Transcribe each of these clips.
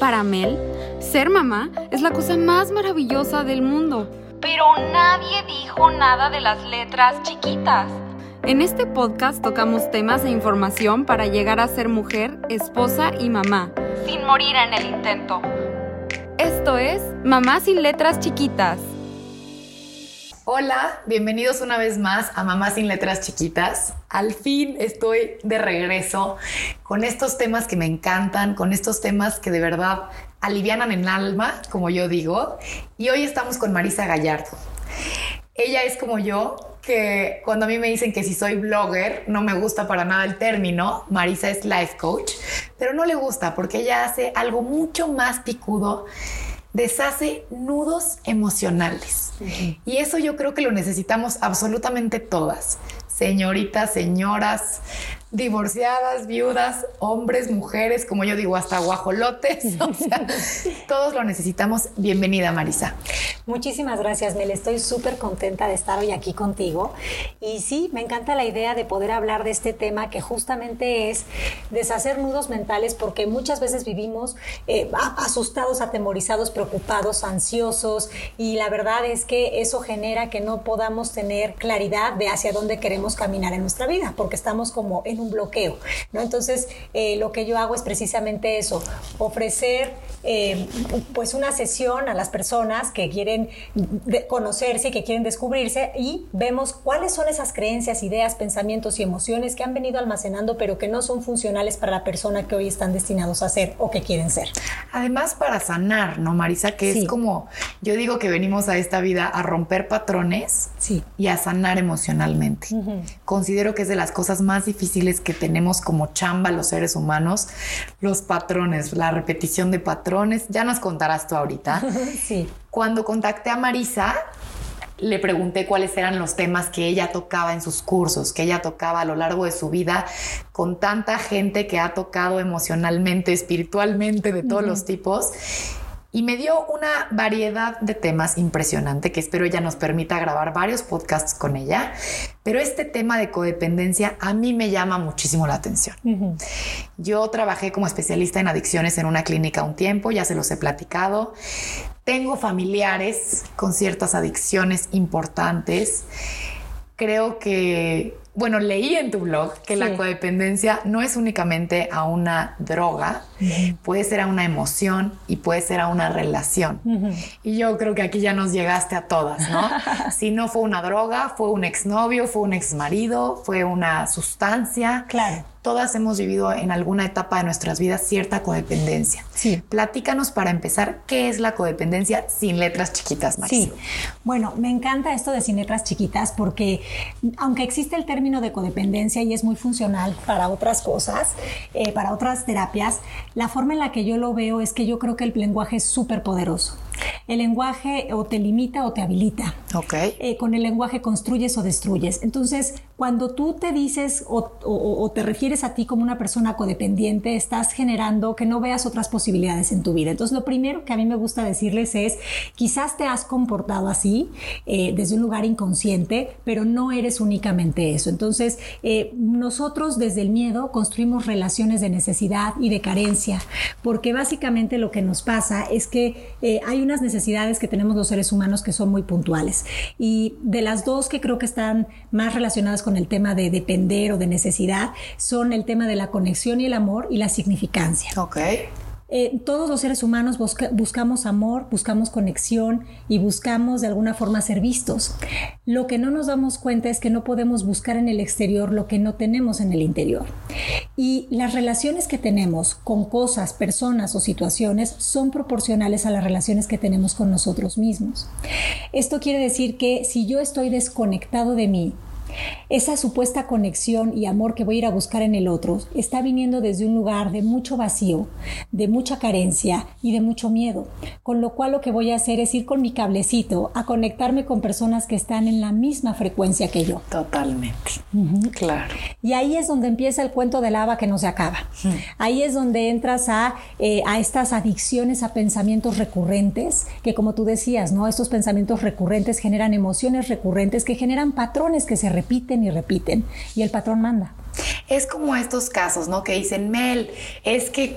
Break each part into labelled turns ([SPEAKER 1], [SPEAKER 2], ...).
[SPEAKER 1] Para Mel, ser mamá es la cosa más maravillosa del mundo. Pero nadie dijo nada de las letras chiquitas. En este podcast tocamos temas e información para llegar a ser mujer, esposa y mamá, sin morir en el intento. Esto es Mamá sin letras chiquitas.
[SPEAKER 2] Hola, bienvenidos una vez más a Mamá sin letras chiquitas. Al fin estoy de regreso con estos temas que me encantan, con estos temas que de verdad alivianan el alma, como yo digo. Y hoy estamos con Marisa Gallardo. Ella es como yo, que cuando a mí me dicen que si soy blogger, no me gusta para nada el término. Marisa es life coach, pero no le gusta porque ella hace algo mucho más picudo. Deshace nudos emocionales. Y eso yo creo que lo necesitamos absolutamente todas. Señoritas, señoras, divorciadas, viudas, hombres, mujeres, como yo digo, hasta guajolotes. O sea, todos lo necesitamos. Bienvenida, Marisa.
[SPEAKER 3] Muchísimas gracias, Mel. Estoy súper contenta de estar hoy aquí contigo. Y sí, me encanta la idea de poder hablar de este tema que justamente es deshacer nudos mentales porque muchas veces vivimos eh, asustados, atemorizados, preocupados, ansiosos y la verdad es que eso genera que no podamos tener claridad de hacia dónde queremos caminar en nuestra vida porque estamos como en un bloqueo, ¿no? Entonces, eh, lo que yo hago es precisamente eso, ofrecer eh, pues una sesión a las personas que quieren conocerse, que quieren descubrirse y vemos cuáles son esas creencias, ideas, pensamientos y emociones que han venido almacenando pero que no son funcionales para la persona que hoy están destinados a ser o que quieren ser.
[SPEAKER 2] Además para sanar, ¿no, Marisa? Que es como, yo digo que venimos a esta vida a romper patrones sí. y a sanar emocionalmente. Considero que es de las cosas más difíciles que tenemos como chamba los seres humanos, los patrones, la repetición de patrones. Ya nos contarás tú ahorita. sí. Cuando contacté a Marisa, le pregunté cuáles eran los temas que ella tocaba en sus cursos, que ella tocaba a lo largo de su vida con tanta gente que ha tocado emocionalmente, espiritualmente, de todos los tipos y me dio una variedad de temas impresionante que espero ella nos permita grabar varios podcasts con ella. Pero este tema de codependencia a mí me llama muchísimo la atención. Yo trabajé como especialista en adicciones en una clínica un tiempo, ya se los he platicado. Tengo familiares con ciertas adicciones importantes. Creo que bueno, leí en tu blog que la codependencia no es únicamente a una droga, puede ser a una emoción y puede ser a una relación. Y yo creo que aquí ya nos llegaste a todas, ¿no? si no fue una droga, fue un exnovio, fue un exmarido, fue una sustancia.
[SPEAKER 3] Claro
[SPEAKER 2] todas hemos vivido en alguna etapa de nuestras vidas cierta codependencia.
[SPEAKER 3] Sí.
[SPEAKER 2] Platícanos para empezar, ¿qué es la codependencia sin letras chiquitas, Marisa?
[SPEAKER 3] Sí. Bueno, me encanta esto de sin letras chiquitas porque aunque existe el término de codependencia y es muy funcional para otras cosas, eh, para otras terapias, la forma en la que yo lo veo es que yo creo que el lenguaje es súper poderoso. El lenguaje o te limita o te habilita.
[SPEAKER 2] Ok.
[SPEAKER 3] Eh, con el lenguaje construyes o destruyes. Entonces, cuando tú te dices o, te refieres a ti como una persona codependiente, estás generando que no veas otras posibilidades en tu vida. Entonces, lo primero que a mí me gusta decirles es, quizás te has comportado así eh, desde un lugar inconsciente, pero no eres únicamente eso. Entonces, eh, nosotros desde el miedo construimos relaciones de necesidad y de carencia, porque básicamente lo que nos pasa es que hay unas necesidades que tenemos los seres humanos que son muy puntuales. Y de las dos que creo que están más relacionadas con el tema de depender o de necesidad, son el tema de la conexión y el amor y la significancia.
[SPEAKER 2] Ok.
[SPEAKER 3] Eh, todos los seres humanos buscamos amor, buscamos conexión y buscamos de alguna forma ser vistos. Lo que no nos damos cuenta es que no podemos buscar en el exterior lo que no tenemos en el interior. Y las relaciones que tenemos con cosas, personas o situaciones son proporcionales a las relaciones que tenemos con nosotros mismos. Esto quiere decir que si yo estoy desconectado de mí, esa supuesta conexión y amor que voy a ir a buscar en el otro está viniendo desde un lugar de mucho vacío, de mucha carencia y de mucho miedo. Con lo cual lo que voy a hacer es ir con mi cablecito a conectarme con personas que están en la misma frecuencia que yo.
[SPEAKER 2] Totalmente. Claro.
[SPEAKER 3] Y ahí es donde empieza el cuento del lava que no se acaba. Ahí es donde entras a, eh, a estas adicciones a pensamientos recurrentes, que como tú decías, ¿no? Estos pensamientos recurrentes generan emociones recurrentes que generan patrones que se repiten y repiten y el patrón manda.
[SPEAKER 2] Es como estos casos, ¿no? Que dicen, Mel, es que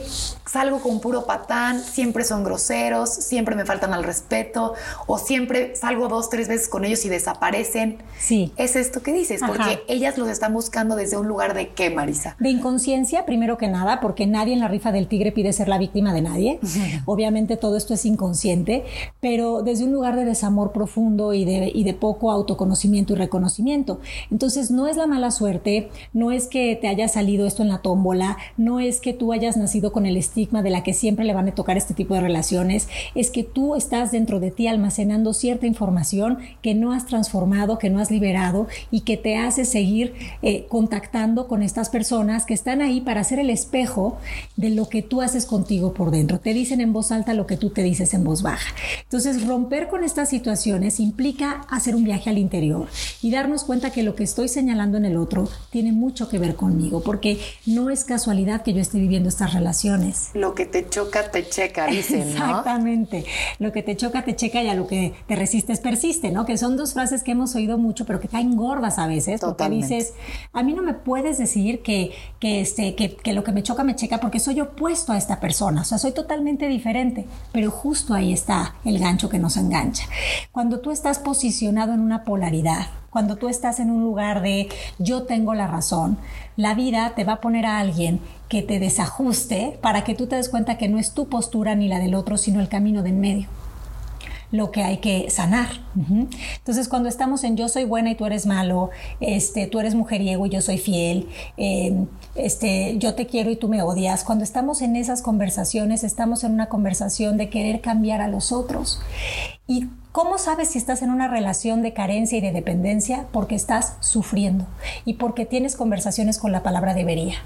[SPEAKER 2] salgo con puro patán, siempre son groseros, siempre me faltan al respeto o siempre salgo dos, tres veces con ellos y desaparecen.
[SPEAKER 3] Sí.
[SPEAKER 2] Es esto que dices, porque ellas los están buscando desde un lugar de qué, Marisa?
[SPEAKER 3] De inconsciencia, primero que nada, porque nadie en la rifa del tigre pide ser la víctima de nadie. Obviamente todo esto es inconsciente, pero desde un lugar de desamor profundo y de, y de poco autoconocimiento y reconocimiento. Entonces no es la mala suerte, no es que te haya salido esto en la tómbola, no es que tú hayas nacido con el estigma de la que siempre le van a tocar este tipo de relaciones, es que tú estás dentro de ti almacenando cierta información que no has transformado, que no has liberado y que te hace seguir eh, contactando con estas personas que están ahí para hacer el espejo de lo que tú haces contigo por dentro. Te dicen en voz alta lo que tú te dices en voz baja. Entonces, romper con estas situaciones implica hacer un viaje al interior y darnos cuenta que lo que estoy señalando en el otro tiene mucho que ver conmigo, porque no es casualidad que yo esté viviendo estas relaciones.
[SPEAKER 2] Lo que te choca, te checa, dicen,
[SPEAKER 3] ¿no? Exactamente. Lo que te choca, te checa y a lo que te resistes, persiste, ¿no? Que son dos frases que hemos oído mucho, pero que caen gordas a veces. Totalmente. Porque dices, a mí no me puedes decir que, que, este, que, que lo que me choca, me checa, porque soy opuesto a esta persona. O sea, soy totalmente diferente. Pero justo ahí está el gancho que nos engancha. Cuando tú estás posicionado en una polaridad, cuando tú estás en un lugar de yo tengo la razón, la vida te va a poner a alguien que te desajuste para que tú te des cuenta que no es tu postura ni la del otro, sino el camino de en medio lo que hay que sanar. Entonces, cuando estamos en yo soy buena y tú eres malo, este, tú eres mujeriego y yo soy fiel, em, este, yo te quiero y tú me odias, cuando estamos en esas conversaciones, estamos en una conversación de querer cambiar a los otros. Y ¿Cómo sabes si estás en una relación de carencia y de dependencia? Porque estás sufriendo y porque tienes conversaciones con la palabra debería.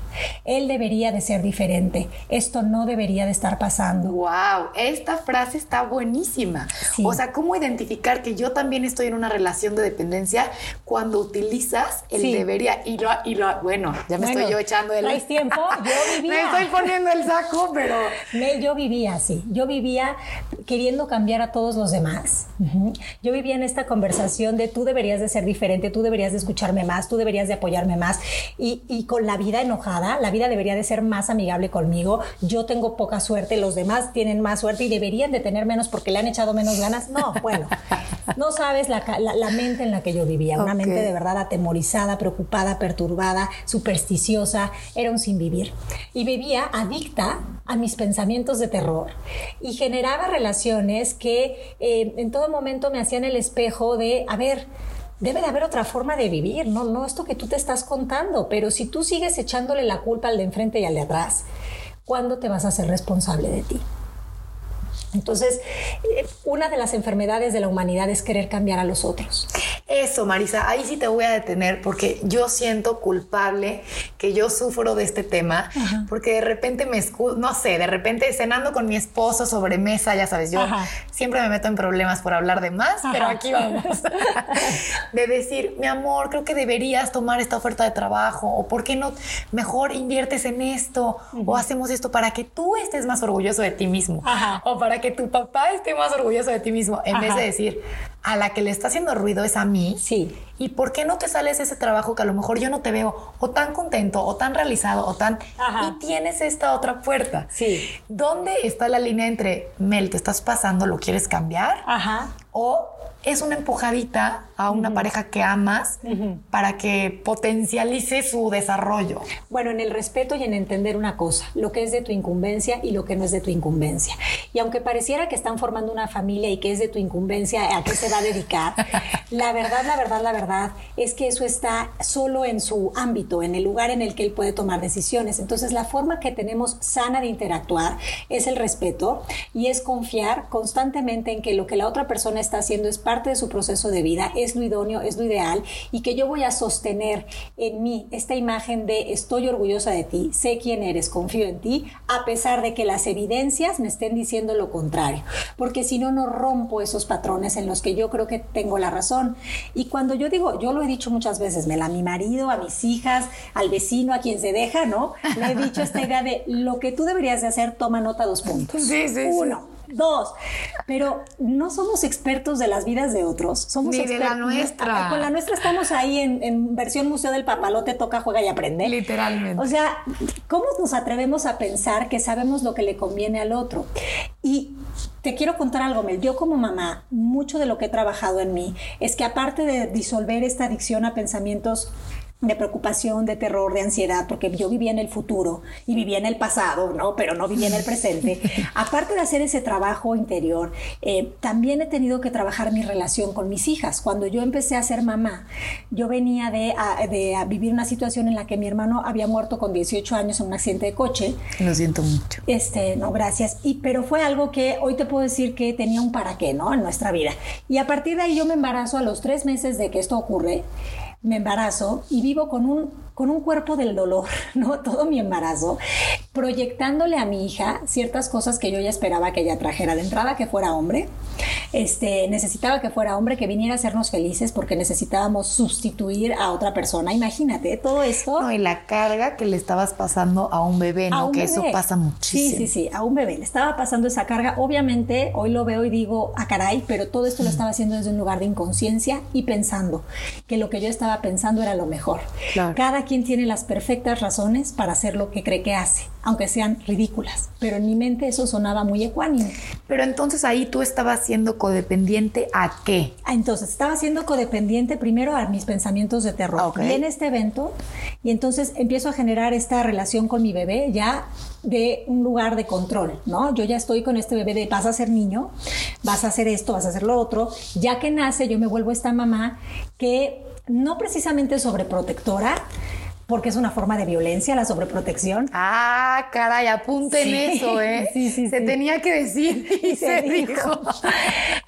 [SPEAKER 3] Él debería de ser diferente. Esto no debería de estar pasando.
[SPEAKER 2] Wow, esta frase está buenísima. O sea, ¿cómo identificar que yo también estoy en una relación de dependencia cuando utilizas el debería? Y lo, y lo, bueno, ya me estoy yo echando el...
[SPEAKER 3] ¿Traes tiempo? Yo vivía...
[SPEAKER 2] me estoy poniendo el saco, pero...
[SPEAKER 3] yo vivía así. Yo vivía queriendo cambiar a todos los demás. Yo vivía en esta conversación de tú deberías de ser diferente, tú deberías de escucharme más, tú deberías de apoyarme más. Y, y, con la vida enojada, la vida debería de ser más amigable conmigo, yo tengo poca suerte, los demás tienen más suerte y deberían de tener menos porque le han echado menos ganas. No, bueno, no sabes la, la, mente en la que yo vivía, una mente de verdad atemorizada, preocupada, perturbada, supersticiosa, era un sin vivir. Y vivía adicta a mis pensamientos de terror y generaba relaciones que eh, en todo momento me hacían el espejo de, a ver, debe de haber otra forma de vivir, no, no esto que tú te estás contando, pero si tú sigues echándole la culpa al de enfrente y al de atrás, ¿cuándo te vas a ser responsable de ti? Entonces, eh, una de las enfermedades de la humanidad es querer cambiar a los otros.
[SPEAKER 2] Eso, Marisa, ahí sí te voy a detener porque yo siento culpable que yo sufro de este tema, porque de repente me escudo, no sé, de repente cenando con mi esposo sobre mesa, ya sabes, yo siempre me meto en problemas por hablar de más, pero aquí vamos. de decir, mi amor, creo que deberías tomar esta oferta de trabajo, o por qué no mejor inviertes en esto, o hacemos esto para que tú estés más orgulloso de ti mismo, o para que tu papá esté más orgulloso de ti mismo, en vez de decir, a la que le está haciendo ruido es a mí.
[SPEAKER 3] Sí.
[SPEAKER 2] ¿Y por qué no te sales ese trabajo que a lo mejor yo no te veo o tan contento o tan realizado o tan... Y tienes esta otra puerta.
[SPEAKER 3] Sí.
[SPEAKER 2] ¿Dónde está la línea entre, Mel, te estás pasando, lo quieres cambiar?
[SPEAKER 3] Ajá.
[SPEAKER 2] O es una empujadita a una pareja que amas para que potencialice su desarrollo.
[SPEAKER 3] Bueno, en el respeto y en entender una cosa, lo que es de tu incumbencia y lo que no es de tu incumbencia. Y aunque pareciera que están formando una familia y que es de tu incumbencia a qué se va dedicar, la verdad, la verdad, la verdad es que eso está solo en su ámbito, en el lugar en el que él puede tomar decisiones. Entonces, la forma que tenemos sana de interactuar es el respeto y es confiar constantemente en que lo que la otra persona está haciendo es parte de su proceso de vida, es lo idóneo, es lo ideal y que yo voy a sostener en mí esta imagen de estoy orgullosa de ti, sé quién eres, confío en ti, a pesar de que las evidencias me estén diciendo lo contrario, porque si no, no rompo esos patrones en los que yo creo que tengo la razón. Y cuando yo digo, yo lo he dicho muchas veces, Mela, a mi marido, a mis hijas, al vecino, a quien se deja, ¿no? Le he dicho esta idea de lo que tú deberías de hacer, toma nota dos puntos.
[SPEAKER 2] Sí, sí,
[SPEAKER 3] Uno dos. Pero no somos expertos de las vidas de otros. Somos
[SPEAKER 2] Ni de la nuestra.
[SPEAKER 3] Con la nuestra estamos ahí en, en, versión Museo del Papalote, toca, juega y aprende.
[SPEAKER 2] Literalmente.
[SPEAKER 3] O sea, ¿cómo nos atrevemos a pensar que sabemos lo que le conviene al otro? Y te quiero contar algo, Mel. Yo como mamá, mucho de lo que he trabajado en mí es que aparte de disolver esta adicción a pensamientos de preocupación, de terror, de ansiedad, porque yo vivía en el futuro y vivía en el pasado, ¿no? Pero no vivía en el presente. Aparte de hacer ese trabajo interior, eh, también he tenido que trabajar mi relación con mis hijas. Cuando yo empecé a ser mamá, yo venía de, de vivir una situación en la que mi hermano había muerto con 18 años en un accidente de coche.
[SPEAKER 2] Lo siento mucho.
[SPEAKER 3] Este, no, gracias. Y, pero fue algo que hoy te puedo decir que tenía un para qué, ¿no? En nuestra vida. Y a partir de ahí yo me embarazo a los tres meses de que esto ocurre me embarazo y vivo con un, con un cuerpo del dolor, ¿no? Todo mi embarazo, proyectándole a mi hija ciertas cosas que yo ya esperaba que ella trajera. De entrada, que fuera hombre. Este, necesitaba que fuera hombre, que viniera a hacernos felices porque necesitábamos sustituir a otra persona. Imagínate todo esto.
[SPEAKER 2] No, y la carga que le estabas pasando a un bebé, ¿no? que eso pasa muchísimo.
[SPEAKER 3] Sí, sí, sí, a un bebé. Le estaba pasando esa carga. Obviamente, hoy lo veo y digo, a ah, caray, pero todo esto lo estaba haciendo desde un lugar de inconsciencia y pensando que lo que yo estaba pensando era lo mejor. Cada quien tiene las perfectas razones para hacer lo que cree que hace, aunque sean ridículas. Pero en mi mente eso sonaba muy ecuánime.
[SPEAKER 2] Pero entonces ahí tú estabas siendo codependiente a qué?
[SPEAKER 3] Ah, entonces estaba siendo codependiente primero a mis pensamientos de terror. Y en este evento, y entonces empiezo a generar esta relación con mi bebé ya de un lugar de control, ¿no? Yo ya estoy con este bebé de vas a ser niño, vas a hacer esto, vas a hacer lo otro. Ya que nace, yo me vuelvo esta mamá que no precisamente sobreprotectora, porque es una forma de violencia la sobreprotección.
[SPEAKER 2] Ah, caray, apunten eso, ¿eh? Sí, sí, se tenía que decir y se, dijo.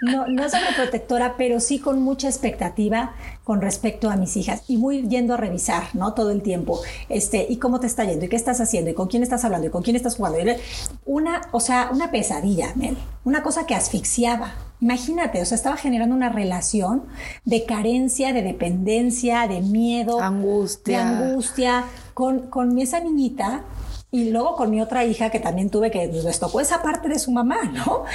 [SPEAKER 3] No, no sobreprotectora, pero sí con mucha expectativa con respecto a mis hijas y muy yendo a revisar, ¿no? Todo el tiempo. Este, ¿y cómo te está yendo? ¿Y qué estás haciendo? ¿Y con quién estás hablando? ¿Y con quién estás jugando? Una, o sea, una pesadilla, Mel. Una cosa que asfixiaba. Imagínate, o sea, estaba generando una relación de carencia, de dependencia, de miedo,
[SPEAKER 2] angustia,
[SPEAKER 3] de angustia con, con esa niñita y luego con mi otra hija que también tuve que pues, les tocó esa parte de su mamá, ¿no?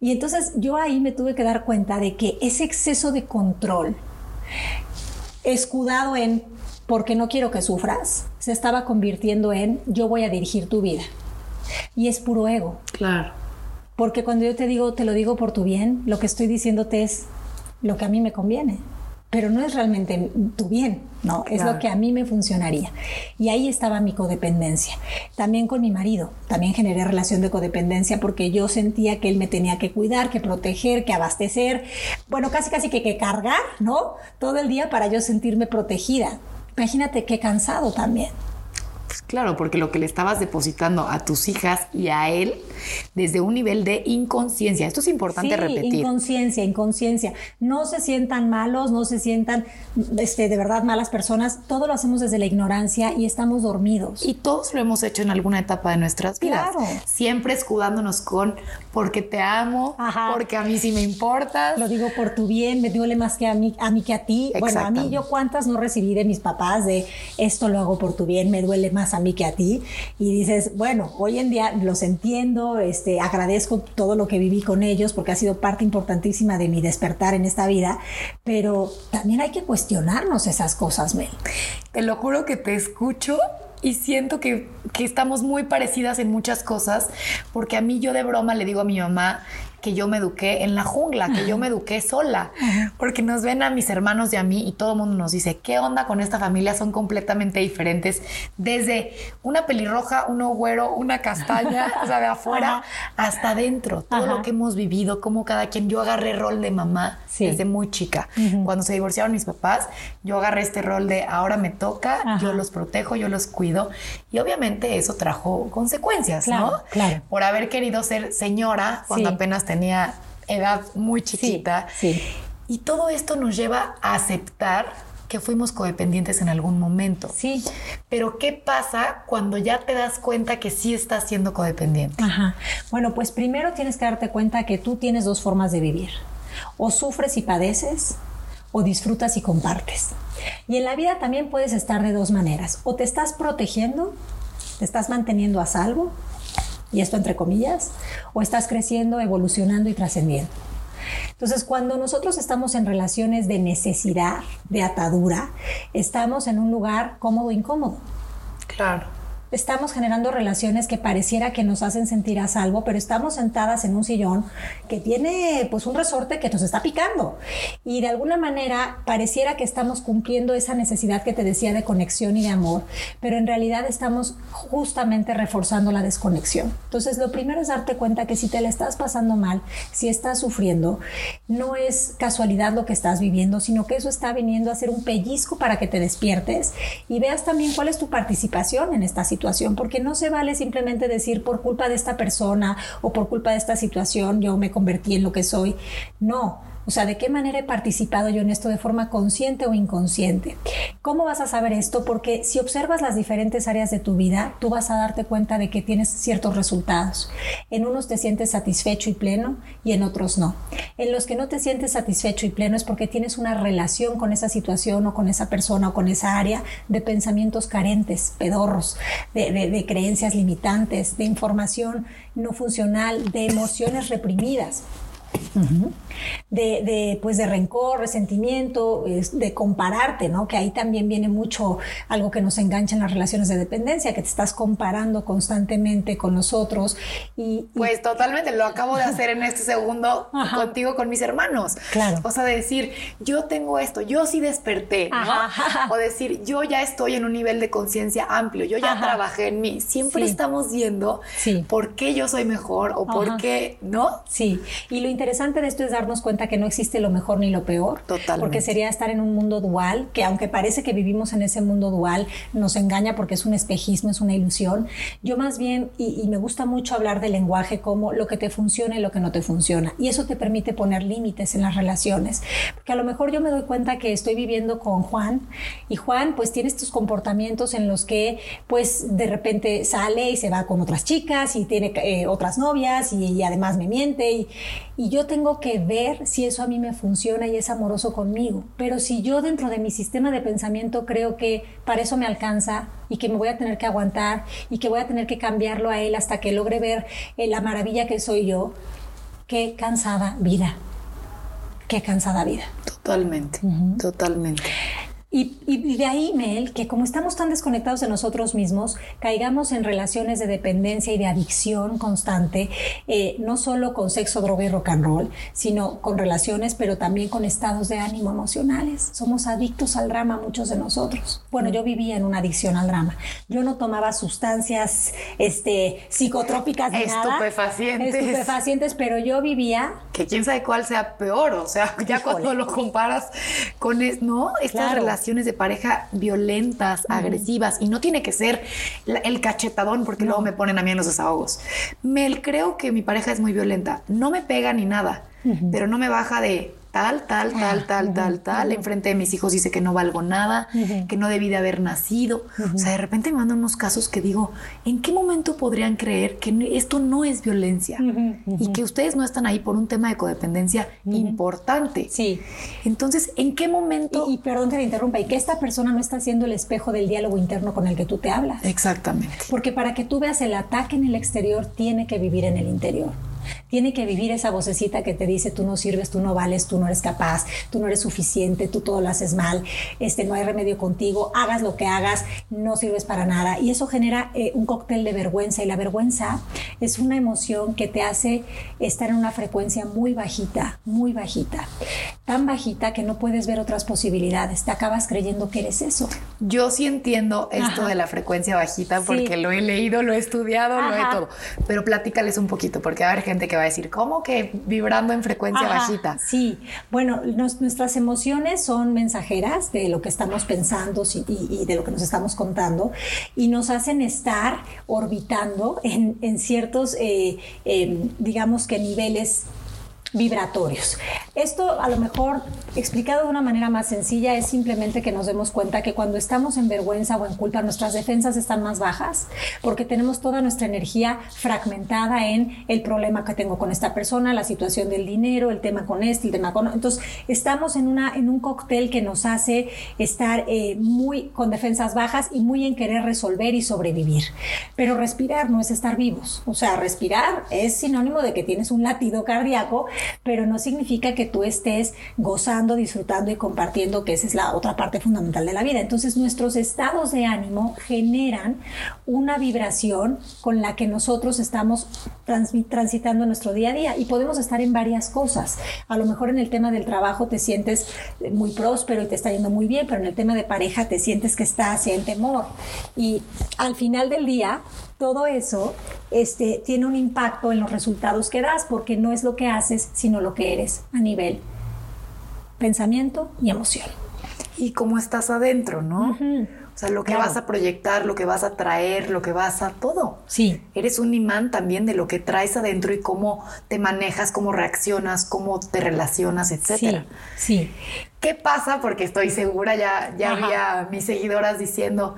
[SPEAKER 3] Y entonces yo ahí me tuve que dar cuenta de que ese exceso de control escudado en porque no quiero que sufras, se estaba convirtiendo en yo voy a dirigir tu vida. Y es puro ego.
[SPEAKER 2] Claro.
[SPEAKER 3] Porque cuando yo te digo, te lo digo por tu bien, lo que estoy diciéndote es lo que a mí me conviene pero no es realmente tu bien, no, es lo que a mí me funcionaría. Y ahí estaba mi codependencia. También con mi marido, también generé relación de codependencia porque yo sentía que él me tenía que cuidar, que proteger, que abastecer, bueno, casi casi que, que cargar, ¿no? Todo el día para yo sentirme protegida. Imagínate qué cansado también.
[SPEAKER 2] Claro, porque lo que le estabas depositando a tus hijas y a él desde un nivel de inconsciencia. Esto es importante
[SPEAKER 3] sí,
[SPEAKER 2] repetir.
[SPEAKER 3] Inconsciencia, inconsciencia. No se sientan malos, no se sientan este, de verdad malas personas. Todo lo hacemos desde la ignorancia y estamos dormidos.
[SPEAKER 2] Y todos lo hemos hecho en alguna etapa de nuestras vidas. Claro. Siempre escudándonos con porque te amo, porque a mí sí me importas.
[SPEAKER 3] Lo digo por tu bien, me duele más que a mí, a mí que a ti. Bueno, a mí yo cuántas no recibí de mis papás de esto lo hago por tu bien, me duele más a mí que a ti. Y dices, bueno, hoy en día los entiendo, este, agradezco todo lo que viví con ellos porque ha sido parte importantísima de mi despertar en esta vida, pero también hay que cuestionarnos esas cosas, Mel.
[SPEAKER 2] Te lo juro que te escucho y siento que, que, estamos muy parecidas en muchas cosas, porque a mí yo de broma le digo a mi mamá que yo me eduqué en la jungla, que yo me eduqué sola, porque nos ven a mis hermanos y a mí y todo el mundo nos dice, ¿qué onda con esta familia? Son completamente diferentes, desde una pelirroja, un güero, una castaña, o sea, de afuera hasta adentro, todo lo que hemos vivido, como cada quien, yo agarré rol de mamá desde muy chica. Cuando se divorciaron mis papás, yo agarré este rol de ahora me toca, yo los protejo, yo los cuido, y obviamente eso trajo consecuencias, ¿no?
[SPEAKER 3] Claro.
[SPEAKER 2] Por haber querido ser señora cuando apenas tenía edad muy chiquita.
[SPEAKER 3] Sí,
[SPEAKER 2] Y todo esto nos lleva a aceptar que fuimos codependientes en algún momento.
[SPEAKER 3] Sí.
[SPEAKER 2] Pero ¿qué pasa cuando ya te das cuenta que sí estás siendo codependiente?
[SPEAKER 3] Ajá. Bueno, pues primero tienes que darte cuenta que tú tienes dos formas de vivir. O sufres y padeces, o disfrutas y compartes. Y en la vida también puedes estar de dos maneras. O te estás protegiendo, te estás manteniendo a salvo, y esto entre comillas, o estás creciendo, evolucionando y trascendiendo. Entonces, cuando nosotros estamos en relaciones de necesidad, de atadura, estamos en un lugar cómodo, incómodo.
[SPEAKER 2] Claro
[SPEAKER 3] estamos generando relaciones que pareciera que nos hacen sentir a salvo, pero estamos sentadas en un sillón que tiene pues un resorte que nos está picando. Y de alguna manera pareciera que estamos cumpliendo esa necesidad que te decía de conexión y de amor, pero en realidad estamos justamente reforzando la desconexión. Entonces, lo primero es darte cuenta que si te la estás pasando mal, si estás sufriendo, no es casualidad lo que estás viviendo, sino que eso está viniendo a ser un pellizco para que te despiertes y veas también cuál es tu participación en esta situación porque no se vale simplemente decir por culpa de esta persona o por culpa de esta situación yo me convertí en lo que soy. No, o sea, ¿de qué manera he participado yo en esto de forma consciente o inconsciente? ¿Cómo vas a saber esto? Porque si observas las diferentes áreas de tu vida, tú vas a darte cuenta de que tienes ciertos resultados. En unos te sientes satisfecho y pleno y en otros no. En los que no te sientes satisfecho y pleno es porque tienes una relación con esa situación o con esa persona o con esa área de pensamientos carentes, pedorros, de, de creencias limitantes, de información no funcional, de emociones reprimidas de, pues de rencor, resentimiento, de compararte, ¿no? Que ahí también viene mucho algo que nos engancha en las relaciones de dependencia, que te estás comparando constantemente con nosotros y...
[SPEAKER 2] Pues totalmente, lo acabo de hacer en este segundo contigo, con mis hermanos.
[SPEAKER 3] Claro.
[SPEAKER 2] O sea, de decir, yo tengo esto, yo sí desperté, ¿no? O decir, yo ya estoy en un nivel de conciencia amplio, yo ya trabajé en mí. Siempre estamos viendo por qué yo soy mejor o por qué, ¿no?
[SPEAKER 3] Sí. Y lo interesante de esto es darnos cuenta que no existe lo mejor ni lo peor.
[SPEAKER 2] Totalmente.
[SPEAKER 3] Porque sería estar en un mundo dual, que aunque parece que vivimos en ese mundo dual, nos engaña porque es un espejismo, es una ilusión. Yo más bien, y, me gusta mucho hablar del lenguaje como lo que te funciona y lo que no te funciona. Y eso te permite poner límites en las relaciones. Porque a lo mejor yo me doy cuenta que estoy viviendo con Juan y Juan pues tiene estos comportamientos en los que pues de repente sale y se va con otras chicas y tiene eh, otras novias y, además me miente y, y yo tengo que ver si eso a mí me funciona y es amoroso conmigo. Pero si yo dentro de mi sistema de pensamiento creo que para eso me alcanza y que me voy a tener que aguantar y que voy a tener que cambiarlo a él hasta que logre ver eh, la maravilla que soy yo, qué cansada vida. Qué cansada vida.
[SPEAKER 2] Totalmente, totalmente.
[SPEAKER 3] Y, de ahí, Mel, que como estamos tan desconectados de nosotros mismos, caigamos en relaciones de dependencia y de adicción constante, eh, no solo con sexo, droga y rock and roll, sino con relaciones, pero también con estados de ánimo emocionales. Somos adictos al drama, muchos de nosotros. Bueno, yo vivía en una adicción al drama. Yo no tomaba sustancias este, psicotrópicas ni
[SPEAKER 2] estupefacientes.
[SPEAKER 3] estupefacientes, pero yo vivía...
[SPEAKER 2] Que quién sabe cuál sea peor, o sea, ya cuando lo comparas con, ¿no? Estas relaciones de pareja violentas, agresivas, y no tiene que ser el cachetadón, porque luego me ponen a mí en los desahogos. Mel, creo que mi pareja es muy violenta. No me pega ni nada, pero no me baja de tal, tal, tal, ah, tal, tal, tal. Enfrente de mis hijos dice que no valgo nada, que no debí de haber nacido. O sea, de repente me mandan unos casos que digo, ¿en qué momento podrían creer que esto no es violencia? Y que ustedes no están ahí por un tema de codependencia importante.
[SPEAKER 3] Sí.
[SPEAKER 2] Entonces, ¿en qué momento?
[SPEAKER 3] Y, perdón que te interrumpa, y que esta persona no está siendo el espejo del diálogo interno con el que tú te hablas.
[SPEAKER 2] Exactamente.
[SPEAKER 3] Porque para que tú veas el ataque en el exterior, tiene que vivir en el interior. Tiene que vivir esa vocecita que te dice tú no sirves, tú no vales, tú no eres capaz, tú no eres suficiente, tú todo lo haces mal, este, no hay remedio contigo, hagas lo que hagas, no sirves para nada. Y eso genera eh, un cóctel de vergüenza y la vergüenza es una emoción que te hace estar en una frecuencia muy bajita, muy bajita, tan bajita que no puedes ver otras posibilidades, te acabas creyendo que eres eso.
[SPEAKER 2] Yo sí entiendo esto de la frecuencia bajita porque lo he leído, lo he estudiado, lo he todo, pero platícales un poquito porque a ver, que va a decir, ¿cómo que vibrando en frecuencia bajita?
[SPEAKER 3] Sí, bueno, nuestras emociones son mensajeras de lo que estamos pensando y, de lo que nos estamos contando y nos hacen estar orbitando en, ciertos, eh, em, digamos que niveles vibratorios. Esto a lo mejor explicado de una manera más sencilla es simplemente que nos demos cuenta que cuando estamos en vergüenza o en culpa nuestras defensas están más bajas porque tenemos toda nuestra energía fragmentada en el problema que tengo con esta persona, la situación del dinero, el tema con este, el tema con... Entonces estamos en, una, en un cóctel que nos hace estar eh, muy con defensas bajas y muy en querer resolver y sobrevivir. Pero respirar no es estar vivos. O sea, respirar es sinónimo de que tienes un latido cardíaco, pero no significa que tú estés gozando, disfrutando y compartiendo, que esa es la otra parte fundamental de la vida. Entonces nuestros estados de ánimo generan una vibración con la que nosotros estamos transitando nuestro día a día y podemos estar en varias cosas. A lo mejor en el tema del trabajo te sientes muy próspero y te está yendo muy bien, pero en el tema de pareja te sientes que estás en temor. Y al final del día, todo eso este, tiene un impacto en los resultados que das, porque no es lo que haces, sino lo que eres a nivel pensamiento y emoción.
[SPEAKER 2] Y cómo estás adentro, ¿no? O sea, lo que vas a proyectar, lo que vas a traer, lo que vas a todo.
[SPEAKER 3] Sí.
[SPEAKER 2] Eres un imán también de lo que traes adentro y cómo te manejas, cómo reaccionas, cómo te relacionas, etcétera.
[SPEAKER 3] Sí. sí.
[SPEAKER 2] ¿Qué pasa? Porque estoy segura, ya, ya había mis seguidoras diciendo,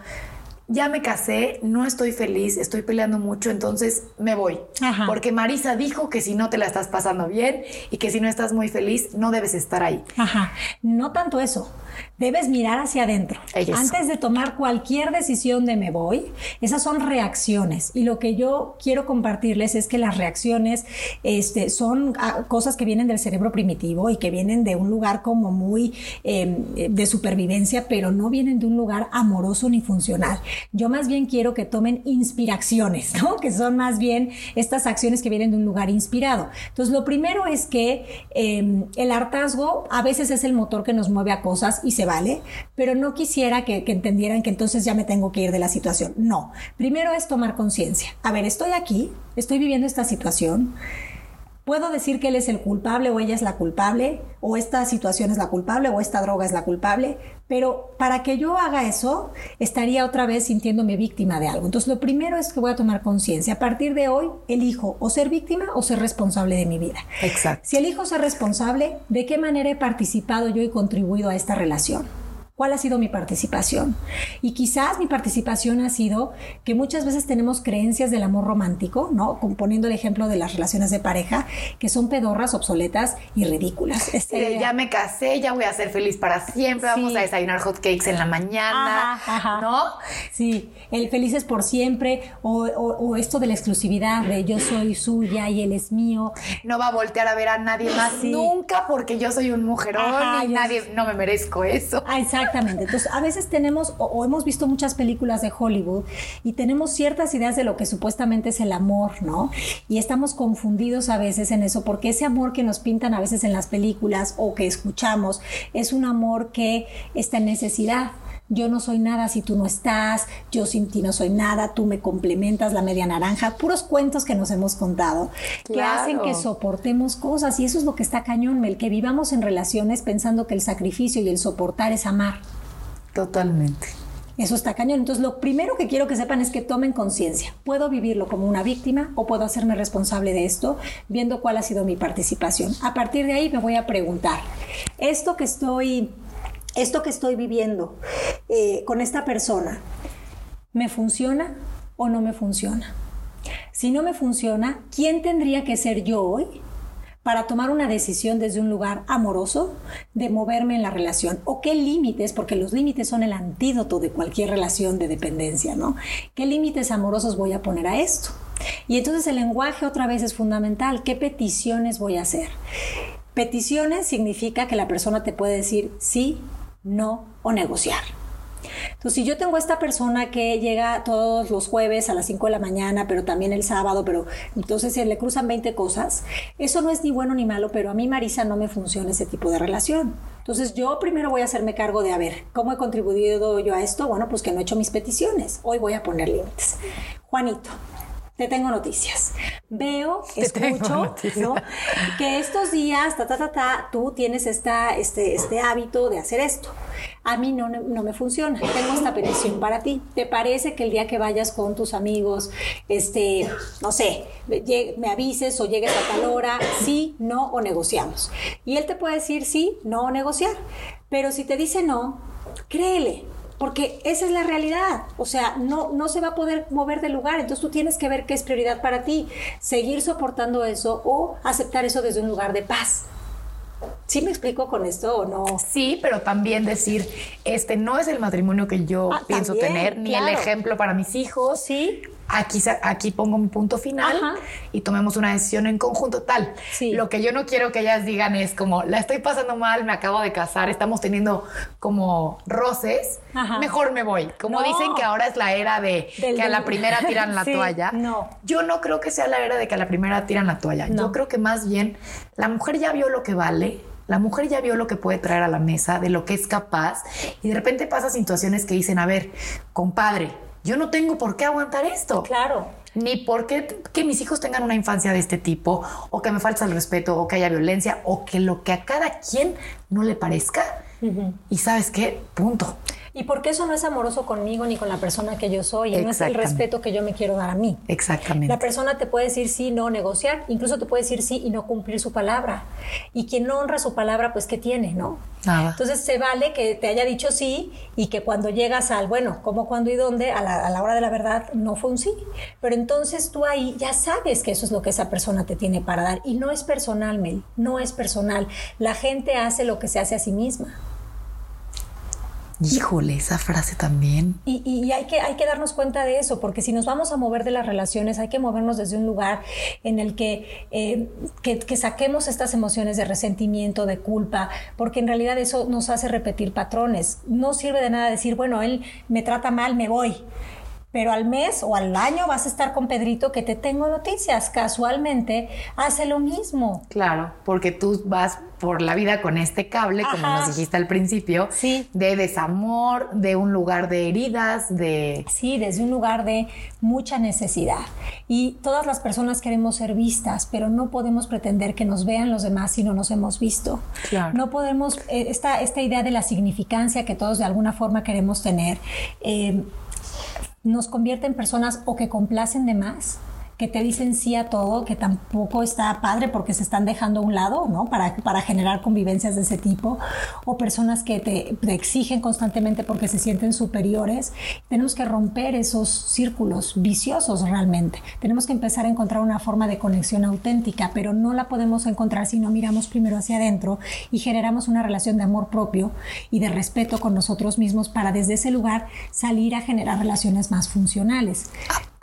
[SPEAKER 2] ya me casé, no estoy feliz, estoy peleando mucho, entonces me voy. Porque Marisa dijo que si no te la estás pasando bien y que si no estás muy feliz, no debes estar ahí.
[SPEAKER 3] Ajá. No tanto eso debes mirar hacia adentro. Antes de tomar cualquier decisión de me voy, esas son reacciones. Y lo que yo quiero compartirles es que las reacciones este, son ah, cosas que vienen del cerebro primitivo y que vienen de un lugar como muy em, de supervivencia, pero no vienen de un lugar amoroso ni funcional. Yo más bien quiero que tomen inspiraciones, ¿no? Que son más bien estas acciones que vienen de un lugar inspirado. Entonces, lo primero es que em, el hartazgo a veces es el motor que nos mueve a cosas y se vale, pero no quisiera que, entendieran que entonces ya me tengo que ir de la situación. No, primero es tomar conciencia. A ver, estoy aquí, estoy viviendo esta situación. Puedo decir que él es el culpable o ella es la culpable, o esta situación es la culpable, o esta droga es la culpable, pero para que yo haga eso, estaría otra vez sintiéndome víctima de algo. Entonces, lo primero es que voy a tomar conciencia. A partir de hoy, elijo o ser víctima o ser responsable de mi vida.
[SPEAKER 2] Exacto.
[SPEAKER 3] Si elijo ser responsable, ¿de qué manera he participado yo y contribuido a esta relación? ¿Cuál ha sido mi participación? Y quizás mi participación ha sido que muchas veces tenemos creencias del amor romántico, ¿no? Poniendo el ejemplo de las relaciones de pareja, que son pedorras, obsoletas y ridículas.
[SPEAKER 2] Este, ya me casé, ya voy a ser feliz para siempre, vamos a desayunar hot cakes en la mañana, ¿no?
[SPEAKER 3] Sí, el felices por siempre, o, esto de la exclusividad, de yo soy suya y él es mío.
[SPEAKER 2] No va a voltear a ver a nadie más nunca porque yo soy un mujerón y nadie, no me merezco eso.
[SPEAKER 3] Ah, exacto Exactamente. Entonces, a veces tenemos o, hemos visto muchas películas de Hollywood y tenemos ciertas ideas de lo que supuestamente es el amor, ¿no? Y estamos confundidos a veces en eso porque ese amor que nos pintan a veces en las películas o que escuchamos es un amor que está en necesidad yo no soy nada si tú no estás, yo sin ti no soy nada, tú me complementas la media naranja, puros cuentos que nos hemos contado, que hacen que soportemos cosas y eso es lo que está cañón, el que vivamos en relaciones pensando que el sacrificio y el soportar es amar.
[SPEAKER 2] Totalmente.
[SPEAKER 3] Eso está cañón. Entonces, lo primero que quiero que sepan es que tomen conciencia. ¿Puedo vivirlo como una víctima o puedo hacerme responsable de esto viendo cuál ha sido mi participación? A partir de ahí me voy a preguntar, ¿esto que estoy esto que estoy viviendo eh, con esta persona, ¿me funciona o no me funciona? Si no me funciona, ¿quién tendría que ser yo hoy para tomar una decisión desde un lugar amoroso de moverme en la relación? ¿O qué límites, porque los límites son el antídoto de cualquier relación de dependencia, ¿no? ¿Qué límites amorosos voy a poner a esto? Y entonces el lenguaje otra vez es fundamental. ¿Qué peticiones voy a hacer? Peticiones significa que la persona te puede decir sí, no o negociar. Entonces, si yo tengo esta persona que llega todos los jueves a las 5 de la mañana, pero también el sábado, pero entonces se le cruzan 20 cosas, eso no es ni bueno ni malo, pero a mí, Marisa, no me funciona ese tipo de relación. Entonces, yo primero voy a hacerme cargo de, a ver, ¿cómo he contribuido yo a esto? Bueno, pues que no he hecho mis peticiones. Hoy voy a poner límites. Juanito, te tengo noticias. Veo, escucho, que estos días, ta, ta, ta, ta, tú tienes esta, este, este hábito de hacer esto. a mí no, no me funciona, tengo esta petición para ti. ¿Te parece que el día que vayas con tus amigos, este, no sé, me avises o llegues a tal hora, sí, no o negociamos? Y él te puede decir sí, no o negociar. Pero si te dice no, créele, porque esa es la realidad. O sea, no, no se va a poder mover de lugar. Entonces tú tienes que ver qué es prioridad para ti. Seguir soportando eso o aceptar eso desde un lugar de paz. ¿Sí me explico con esto o no?
[SPEAKER 2] Sí, pero también decir, este no es el matrimonio que yo ah, pienso tener, ni el ejemplo para mis hijos.
[SPEAKER 3] Sí.
[SPEAKER 2] Aquí, aquí pongo un punto final y tomemos una decisión en conjunto tal. Sí. Lo que yo no quiero que ellas digan es como, la estoy pasando mal, me acabo de casar, estamos teniendo como roces, mejor me voy. Como dicen que ahora es la era de que a la primera tiran la toalla.
[SPEAKER 3] No.
[SPEAKER 2] Yo no creo que sea la era de que a la primera tiran la toalla. Yo creo que más bien la mujer ya vio lo que vale la mujer ya vio lo que puede traer a la mesa, de lo que es capaz, y de repente pasa situaciones que dicen, a ver, compadre, yo no tengo por qué aguantar esto.
[SPEAKER 3] Claro.
[SPEAKER 2] Ni por qué que mis hijos tengan una infancia de este tipo, o que me falta el respeto, o que haya violencia, o que lo que a cada quien no le parezca. Y sabes qué, punto.
[SPEAKER 3] Y porque eso no es amoroso conmigo ni con la persona que yo soy, y no es el respeto que yo me quiero dar a mí.
[SPEAKER 2] Exactamente.
[SPEAKER 3] La persona te puede decir sí, no, negociar, incluso te puede decir sí y no cumplir su palabra. Y quien no honra su palabra, pues ¿qué tiene, no?
[SPEAKER 2] Nada.
[SPEAKER 3] Entonces se vale que te haya dicho sí y que cuando llegas al, bueno, cómo, cuándo y dónde, a la, a la hora de la verdad, no fue un sí. Pero entonces tú ahí ya sabes que eso es lo que esa persona te tiene para dar. Y no es personal, Mel, no es personal. La gente hace lo que se hace a sí misma.
[SPEAKER 2] Híjole, esa frase también.
[SPEAKER 3] Y, hay, que, hay que darnos cuenta de eso, porque si nos vamos a mover de las relaciones, hay que movernos desde un lugar en el que, eh, que, saquemos estas emociones de resentimiento, de culpa, porque en realidad eso nos hace repetir patrones. No sirve de nada decir, bueno, él me trata mal, me voy pero al mes o al año vas a estar con Pedrito que te tengo noticias. Casualmente hace lo mismo.
[SPEAKER 2] Claro, porque tú vas por la vida con este cable, como nos dijiste al principio,
[SPEAKER 3] sí.
[SPEAKER 2] de desamor, de un lugar de heridas, de...
[SPEAKER 3] Sí, desde un lugar de mucha necesidad. Y todas las personas queremos ser vistas, pero no podemos pretender que nos vean los demás si no nos hemos visto.
[SPEAKER 2] Claro.
[SPEAKER 3] No podemos, eh, esta, esta idea de la significancia que todos de alguna forma queremos tener, eh, nos convierte en personas o que complacen de más que te dicen sí a todo, que tampoco está padre porque se están dejando a un lado, ¿no? Para, para generar convivencias de ese tipo, o personas que te, exigen constantemente porque se sienten superiores. Tenemos que romper esos círculos viciosos realmente. Tenemos que empezar a encontrar una forma de conexión auténtica, pero no la podemos encontrar si no miramos primero hacia adentro y generamos una relación de amor propio y de respeto con nosotros mismos para desde ese lugar salir a generar relaciones más funcionales.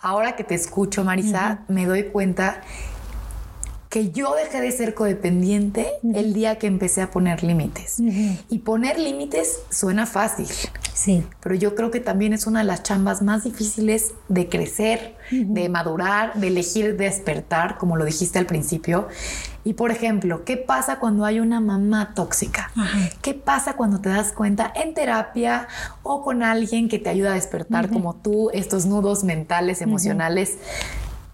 [SPEAKER 2] Ahora que te escucho, Marisa, me doy cuenta que yo dejé de ser codependiente el día que empecé a poner límites. Y poner límites suena fácil.
[SPEAKER 3] Sí.
[SPEAKER 2] Pero yo creo que también es una de las chambas más difíciles de crecer, de madurar, de elegir despertar, como lo dijiste al principio. Y por ejemplo, ¿qué pasa cuando hay una mamá tóxica? ¿Qué pasa cuando te das cuenta en terapia o con alguien que te ayuda a despertar como tú estos nudos mentales, emocionales?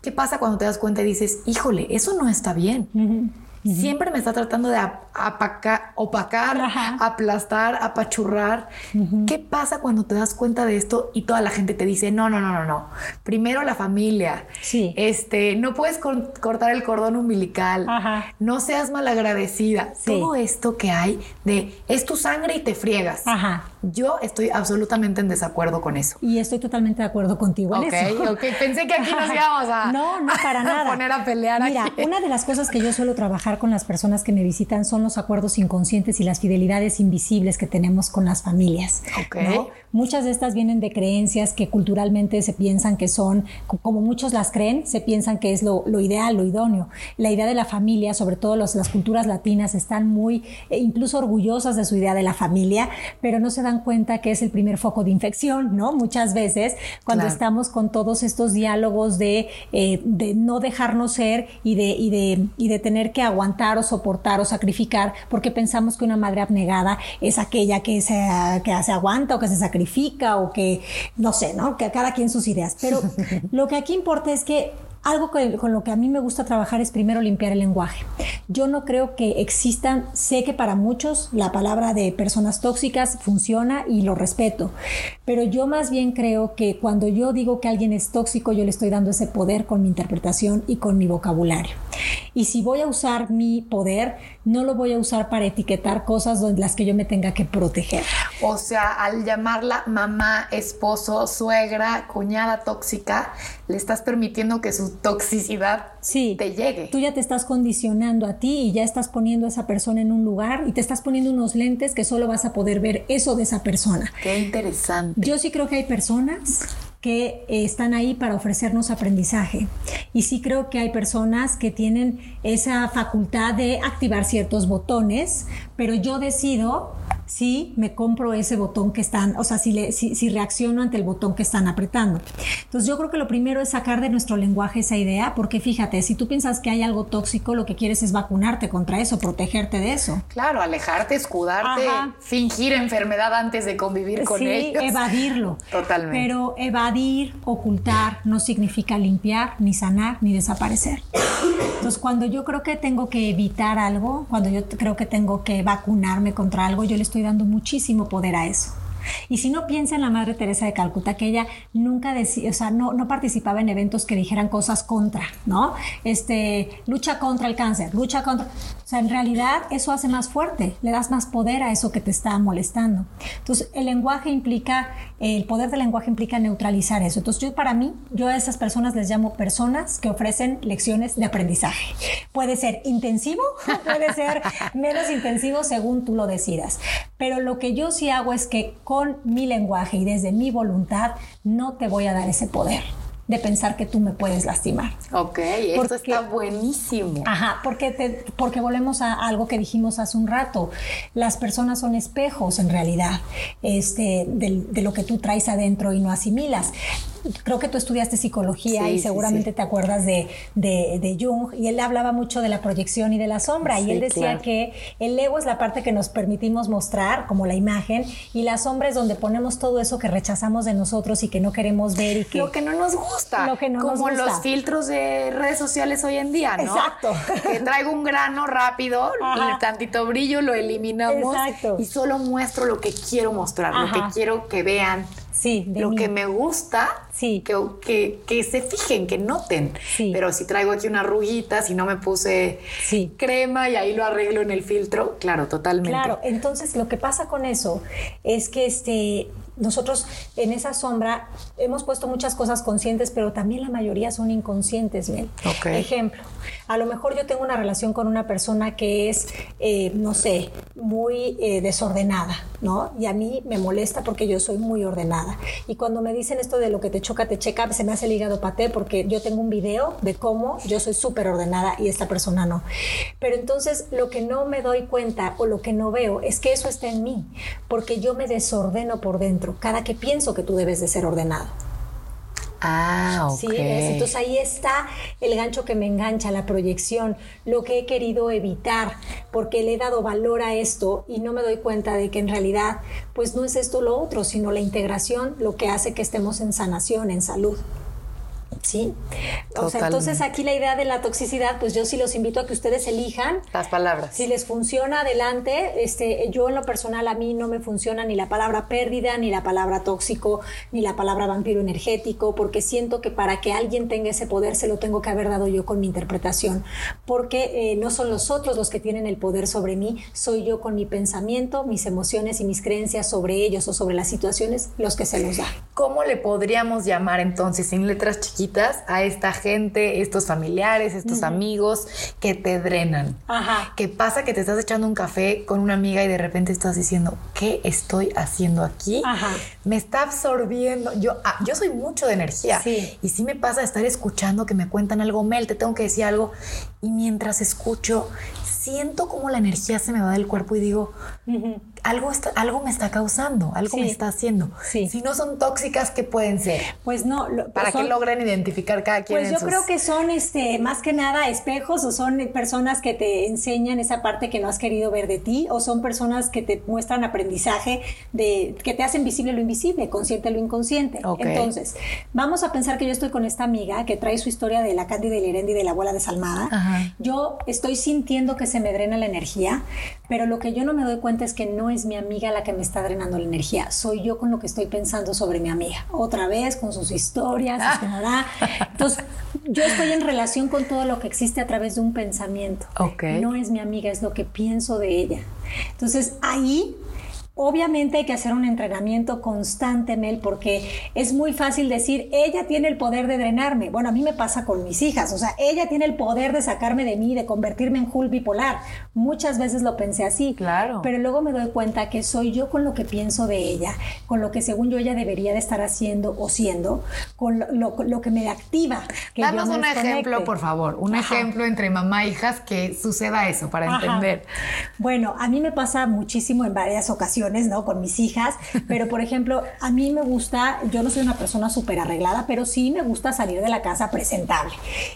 [SPEAKER 2] ¿Qué pasa cuando te das cuenta y dices, híjole, eso no está bien? Siempre me está tratando de opacar, aplastar, apachurrar. ¿Qué pasa cuando te das cuenta de esto y toda la gente te dice, no, no, no, no, no. Primero la familia.
[SPEAKER 3] Sí.
[SPEAKER 2] Este, no puedes cortar el cordón umbilical. No seas malagradecida. Todo esto que hay de es tu sangre y te friegas.
[SPEAKER 3] Ajá.
[SPEAKER 2] Yo estoy absolutamente en desacuerdo con eso.
[SPEAKER 3] Y estoy totalmente de acuerdo contigo en
[SPEAKER 2] eso. Ok, pensé que aquí nos íbamos a,
[SPEAKER 3] no, no, para nada.
[SPEAKER 2] poner a pelear.
[SPEAKER 3] Mira, una de las cosas que yo suelo trabajar con las personas que me visitan son los acuerdos inconscientes y las fidelidades invisibles que tenemos con las familias.
[SPEAKER 2] Ok.
[SPEAKER 3] Muchas de estas vienen de creencias que culturalmente se piensan que son, como muchos las creen, se piensan que es lo, ideal, lo idóneo. La idea de la familia, sobre todo las culturas latinas, están muy, eh, incluso orgullosas de su idea de la familia, pero no se dan cuenta que es el primer foco de infección, ¿no? Muchas veces cuando estamos con todos estos diálogos de, eh, de no dejarnos ser y de, y, de, y de tener que aguantar o soportar o sacrificar porque pensamos que una madre abnegada es aquella que se, que se aguanta o que se sacrifica o que, no sé, ¿no? Que cada quien sus ideas. Pero lo que aquí importa es que algo con, lo que a mí me gusta trabajar es primero limpiar el lenguaje. Yo no creo que existan, sé que para muchos la palabra de personas tóxicas funciona y lo respeto, pero yo más bien creo que cuando yo digo que alguien es tóxico, yo le estoy dando ese poder con mi interpretación y con mi vocabulario. Y si voy a usar mi poder, no lo voy a usar para etiquetar cosas donde las que yo me tenga que proteger.
[SPEAKER 2] O sea, al llamarla mamá, esposo, suegra, cuñada tóxica, le estás permitiendo que su toxicidad te llegue.
[SPEAKER 3] Tú ya te estás condicionando a ti y ya estás poniendo a esa persona en un lugar y te estás poniendo unos lentes que solo vas a poder ver eso de esa persona.
[SPEAKER 2] Qué interesante.
[SPEAKER 3] Yo sí creo que hay personas que eh, están ahí para ofrecernos aprendizaje. Y sí creo que hay personas que tienen esa facultad de activar ciertos botones, pero yo decido si me compro ese botón que están, o sea, si, le, si, reacciono ante el botón que están apretando. Entonces yo creo que lo primero es sacar de nuestro lenguaje esa idea, porque fíjate, si tú piensas que hay algo tóxico, lo que quieres es vacunarte contra eso, protegerte de eso.
[SPEAKER 2] Claro, alejarte, escudarte, fingir enfermedad antes de convivir con
[SPEAKER 3] sí, evadirlo.
[SPEAKER 2] Totalmente.
[SPEAKER 3] Pero evadir, ocultar, no significa limpiar, ni sanar, ni desaparecer. Entonces cuando yo creo que tengo que evitar algo, cuando yo creo que tengo que vacunarme contra algo, yo le estoy dando muchísimo poder a eso. Y si no piensa en la Madre Teresa de Calcuta, que ella nunca decía, o sea, no, no participaba en eventos que dijeran cosas contra, ¿no? Este, lucha contra el cáncer, lucha contra... O sea, en realidad eso hace más fuerte, le das más poder a eso que te está molestando. Entonces, el lenguaje implica, el poder del lenguaje implica neutralizar eso. Entonces, yo para mí, yo a esas personas les llamo personas que ofrecen lecciones de aprendizaje. Puede ser intensivo, puede ser menos intensivo según tú lo decidas. Pero lo que yo sí hago es que con mi lenguaje y desde mi voluntad no te voy a dar ese poder de pensar que tú me puedes lastimar.
[SPEAKER 2] Ok, esto está buenísimo.
[SPEAKER 3] Ajá, porque, porque volvemos a algo que dijimos hace un rato. Las personas son espejos en realidad este, de, de lo que tú traes adentro y no asimilas creo que tú estudiaste psicología y seguramente te acuerdas de, de, Jung, y él hablaba mucho de la proyección y de la sombra, y él decía que el ego es la parte que nos permitimos mostrar, como la imagen, y la sombra es donde ponemos todo eso que rechazamos de nosotros y que no queremos ver y que...
[SPEAKER 2] Lo que no nos gusta.
[SPEAKER 3] Lo que no
[SPEAKER 2] como los filtros de redes sociales hoy en día, ¿no?
[SPEAKER 3] Exacto.
[SPEAKER 2] Que traigo un grano rápido, y tantito brillo, lo eliminamos y solo muestro lo que quiero mostrar, lo que quiero que vean
[SPEAKER 3] Sí,
[SPEAKER 2] lo que me gusta,
[SPEAKER 3] sí.
[SPEAKER 2] que, que, se fijen, que noten. Pero si traigo aquí una ruguita, si no me puse crema y ahí lo arreglo en el filtro, claro, totalmente.
[SPEAKER 3] Claro, entonces lo que pasa con eso es que este, nosotros en esa sombra hemos puesto muchas cosas conscientes, pero también la mayoría son inconscientes, Mel. Ejemplo, a lo mejor yo tengo una relación con una persona que es, eh, no sé, muy eh, desordenada, ¿no? Y a mí me molesta porque yo soy muy ordenada. Y cuando me dicen esto de lo que te choca, te checa, se me hace el hígado paté porque yo tengo un video de cómo yo soy súper ordenada y esta persona no. Pero entonces lo que no me doy cuenta o lo que no veo es que eso está en mí, porque yo me desordeno por dentro cada que pienso que tú debes de ser ordenado.
[SPEAKER 2] Ah, ok.
[SPEAKER 3] entonces ahí está el gancho que me engancha, la proyección, lo que he querido evitar, porque le he dado valor a esto y no me doy cuenta de que en realidad, pues no es esto lo otro, sino la integración lo que hace que estemos en sanación, en salud. Sí. O sea, entonces aquí la idea de la toxicidad, pues yo sí los invito a que ustedes elijan
[SPEAKER 2] las palabras.
[SPEAKER 3] Si les funciona adelante, este, yo en lo personal a mí no me funciona ni la palabra pérdida, ni la palabra tóxico, ni la palabra vampiro energético, porque siento que para que alguien tenga ese poder se lo tengo que haber dado yo con mi interpretación, porque eh, no son los otros los que tienen el poder sobre mí, soy yo con mi pensamiento, mis emociones y mis creencias sobre ellos o sobre las situaciones los que se los da.
[SPEAKER 2] ¿Cómo le podríamos llamar entonces en letras chiquitas? A esta gente, estos familiares, estos amigos que te drenan.
[SPEAKER 3] Ajá.
[SPEAKER 2] ¿Qué pasa que te estás echando un café con una amiga y de repente estás diciendo, ¿qué estoy haciendo aquí?
[SPEAKER 3] Ajá.
[SPEAKER 2] Me está absorbiendo. Yo, ah, yo soy mucho de energía.
[SPEAKER 3] Sí.
[SPEAKER 2] Y sí me pasa estar escuchando que me cuentan algo, Mel, te tengo que decir algo. Y mientras escucho, siento como la energía se me va del cuerpo y digo, algo, algo me está causando, algo me está haciendo. Si no son tóxicas, ¿qué pueden ser?
[SPEAKER 3] Pues no.
[SPEAKER 2] Para que logren identificar cada quien.
[SPEAKER 3] Pues yo creo que son este, más que nada espejos o son personas que te enseñan esa parte que no has querido ver de ti o son personas que te muestran aprendizaje de que te hacen visible lo invisible, consciente lo inconsciente. Entonces, vamos a pensar que yo estoy con esta amiga que trae su historia de la Cándida y Lerendi de la abuela desalmada. Yo estoy sintiendo que se me drena la energía, pero lo que yo no me doy cuenta es que no es mi amiga la que me está drenando la energía, soy yo con lo que estoy pensando sobre mi amiga. Otra vez con sus historias, Entonces, yo estoy en relación con todo lo que existe a través de un pensamiento. No es mi amiga, es lo que pienso de ella. Entonces, ahí Obviamente hay que hacer un entrenamiento constante, Mel, porque es muy fácil decir, ella tiene el poder de drenarme. Bueno, a mí me pasa con mis hijas, o sea, ella tiene el poder de sacarme de mí, de convertirme en Hulk bipolar. Muchas veces lo pensé así.
[SPEAKER 2] Claro.
[SPEAKER 3] Pero luego me doy cuenta que soy yo con lo que pienso de ella, con lo que según yo ella debería de estar haciendo o siendo, con lo, que me activa. Que
[SPEAKER 2] Danos un ejemplo, por favor, un ejemplo entre mamá e hijas que suceda eso para entender.
[SPEAKER 3] Bueno, a mí me pasa muchísimo en varias ocasiones ¿no? Con mis hijas, pero por ejemplo, a mí me gusta, yo no soy una persona súper arreglada, pero sí me gusta salir de la casa presentable.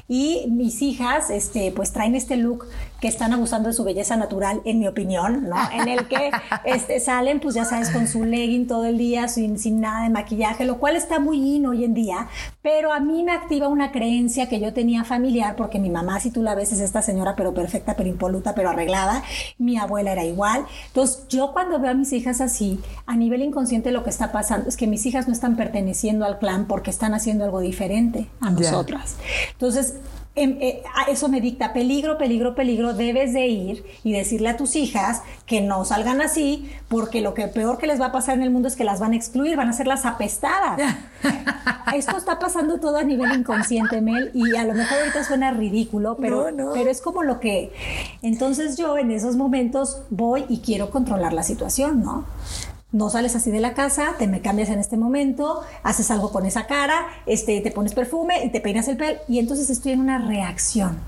[SPEAKER 3] Y mis hijas, este, pues traen este look que están abusando de su belleza natural, en mi opinión, ¿no? En el que este, salen, pues ya sabes, con su legging todo el día, sin, sin nada de maquillaje, lo cual está muy in hoy en día, pero a mí me activa una creencia que yo tenía familiar, porque mi mamá, si tú la ves, es esta señora, pero perfecta, pero impoluta, pero arreglada, mi abuela era igual. Entonces, yo cuando veo a mis hijas así, a nivel inconsciente lo que está pasando es que mis hijas no están perteneciendo al clan porque están haciendo algo diferente a nosotras. Entonces, Em, eh, eso me dicta peligro, peligro, peligro, debes de ir y decirle a tus hijas que no salgan así, porque lo que peor que les va a pasar en el mundo es que las van a excluir, van a ser las apestadas. Esto está pasando todo a nivel inconsciente, Mel, y a lo mejor ahorita suena ridículo, pero, pero es como lo que... Entonces yo en esos momentos voy y quiero controlar la situación, ¿no? No sales así de la casa, te me cambias en este momento, haces algo con esa cara, este, te pones perfume y te peinas el pelo y entonces estoy en una reacción.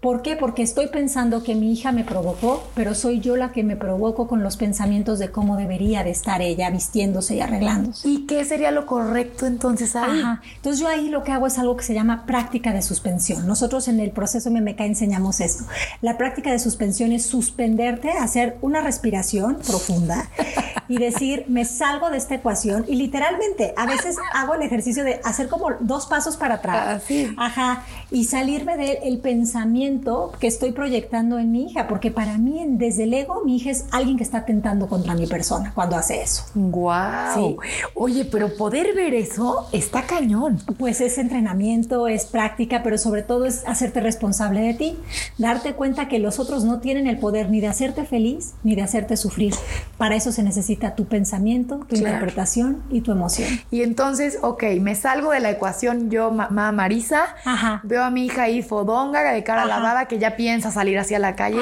[SPEAKER 3] ¿Por qué? Porque estoy pensando que mi hija me provocó, pero soy yo la que me provoco con los pensamientos de cómo debería de estar ella vistiéndose y arreglándose.
[SPEAKER 2] ¿Y qué sería lo correcto entonces ahí?
[SPEAKER 3] Entonces yo ahí lo que hago es algo que se llama práctica de suspensión. Nosotros en el proceso MMK enseñamos esto. La práctica de suspensión es suspenderte, hacer una respiración profunda y decir me salgo de esta ecuación y literalmente a veces hago el ejercicio de hacer como dos pasos para atrás.
[SPEAKER 2] Ah,
[SPEAKER 3] Ajá. Y salirme del pensamiento que estoy proyectando en mi hija, porque para mí, desde el ego, mi hija es alguien que está atentando contra mi persona cuando hace eso.
[SPEAKER 2] ¡Guau! Oye, pero poder ver eso está cañón.
[SPEAKER 3] Pues es entrenamiento, es práctica, pero sobre todo es hacerte responsable de ti, darte cuenta que los otros no tienen el poder ni de hacerte feliz ni de hacerte sufrir. Para eso se necesita tu pensamiento pensamiento, tu interpretación y tu emoción.
[SPEAKER 2] Y entonces, ok, me salgo de la ecuación yo, mamá Marisa, veo a mi hija ahí fodonga, de cara lavada, que ya piensa salir hacia la calle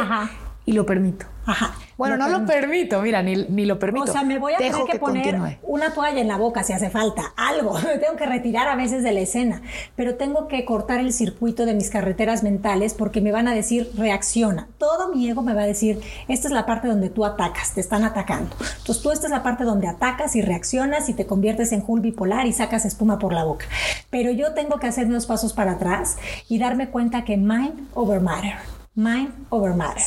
[SPEAKER 2] y lo permito.
[SPEAKER 3] Ajá.
[SPEAKER 2] Bueno, no lo permito, mira, ni, ni, lo permito.
[SPEAKER 3] O sea, me voy a tener que, poner una toalla en la boca si hace falta, algo. Me tengo que retirar a veces de la escena, pero tengo que cortar el circuito de mis carreteras mentales porque me van a decir reacciona. Todo mi ego me va a decir, esta es la parte donde tú atacas, te están atacando. Entonces tú esta es la parte donde atacas y reaccionas y te conviertes en Hulk bipolar y sacas espuma por la boca. Pero yo tengo que hacer unos pasos para atrás y darme cuenta que mind over matter mind over matter.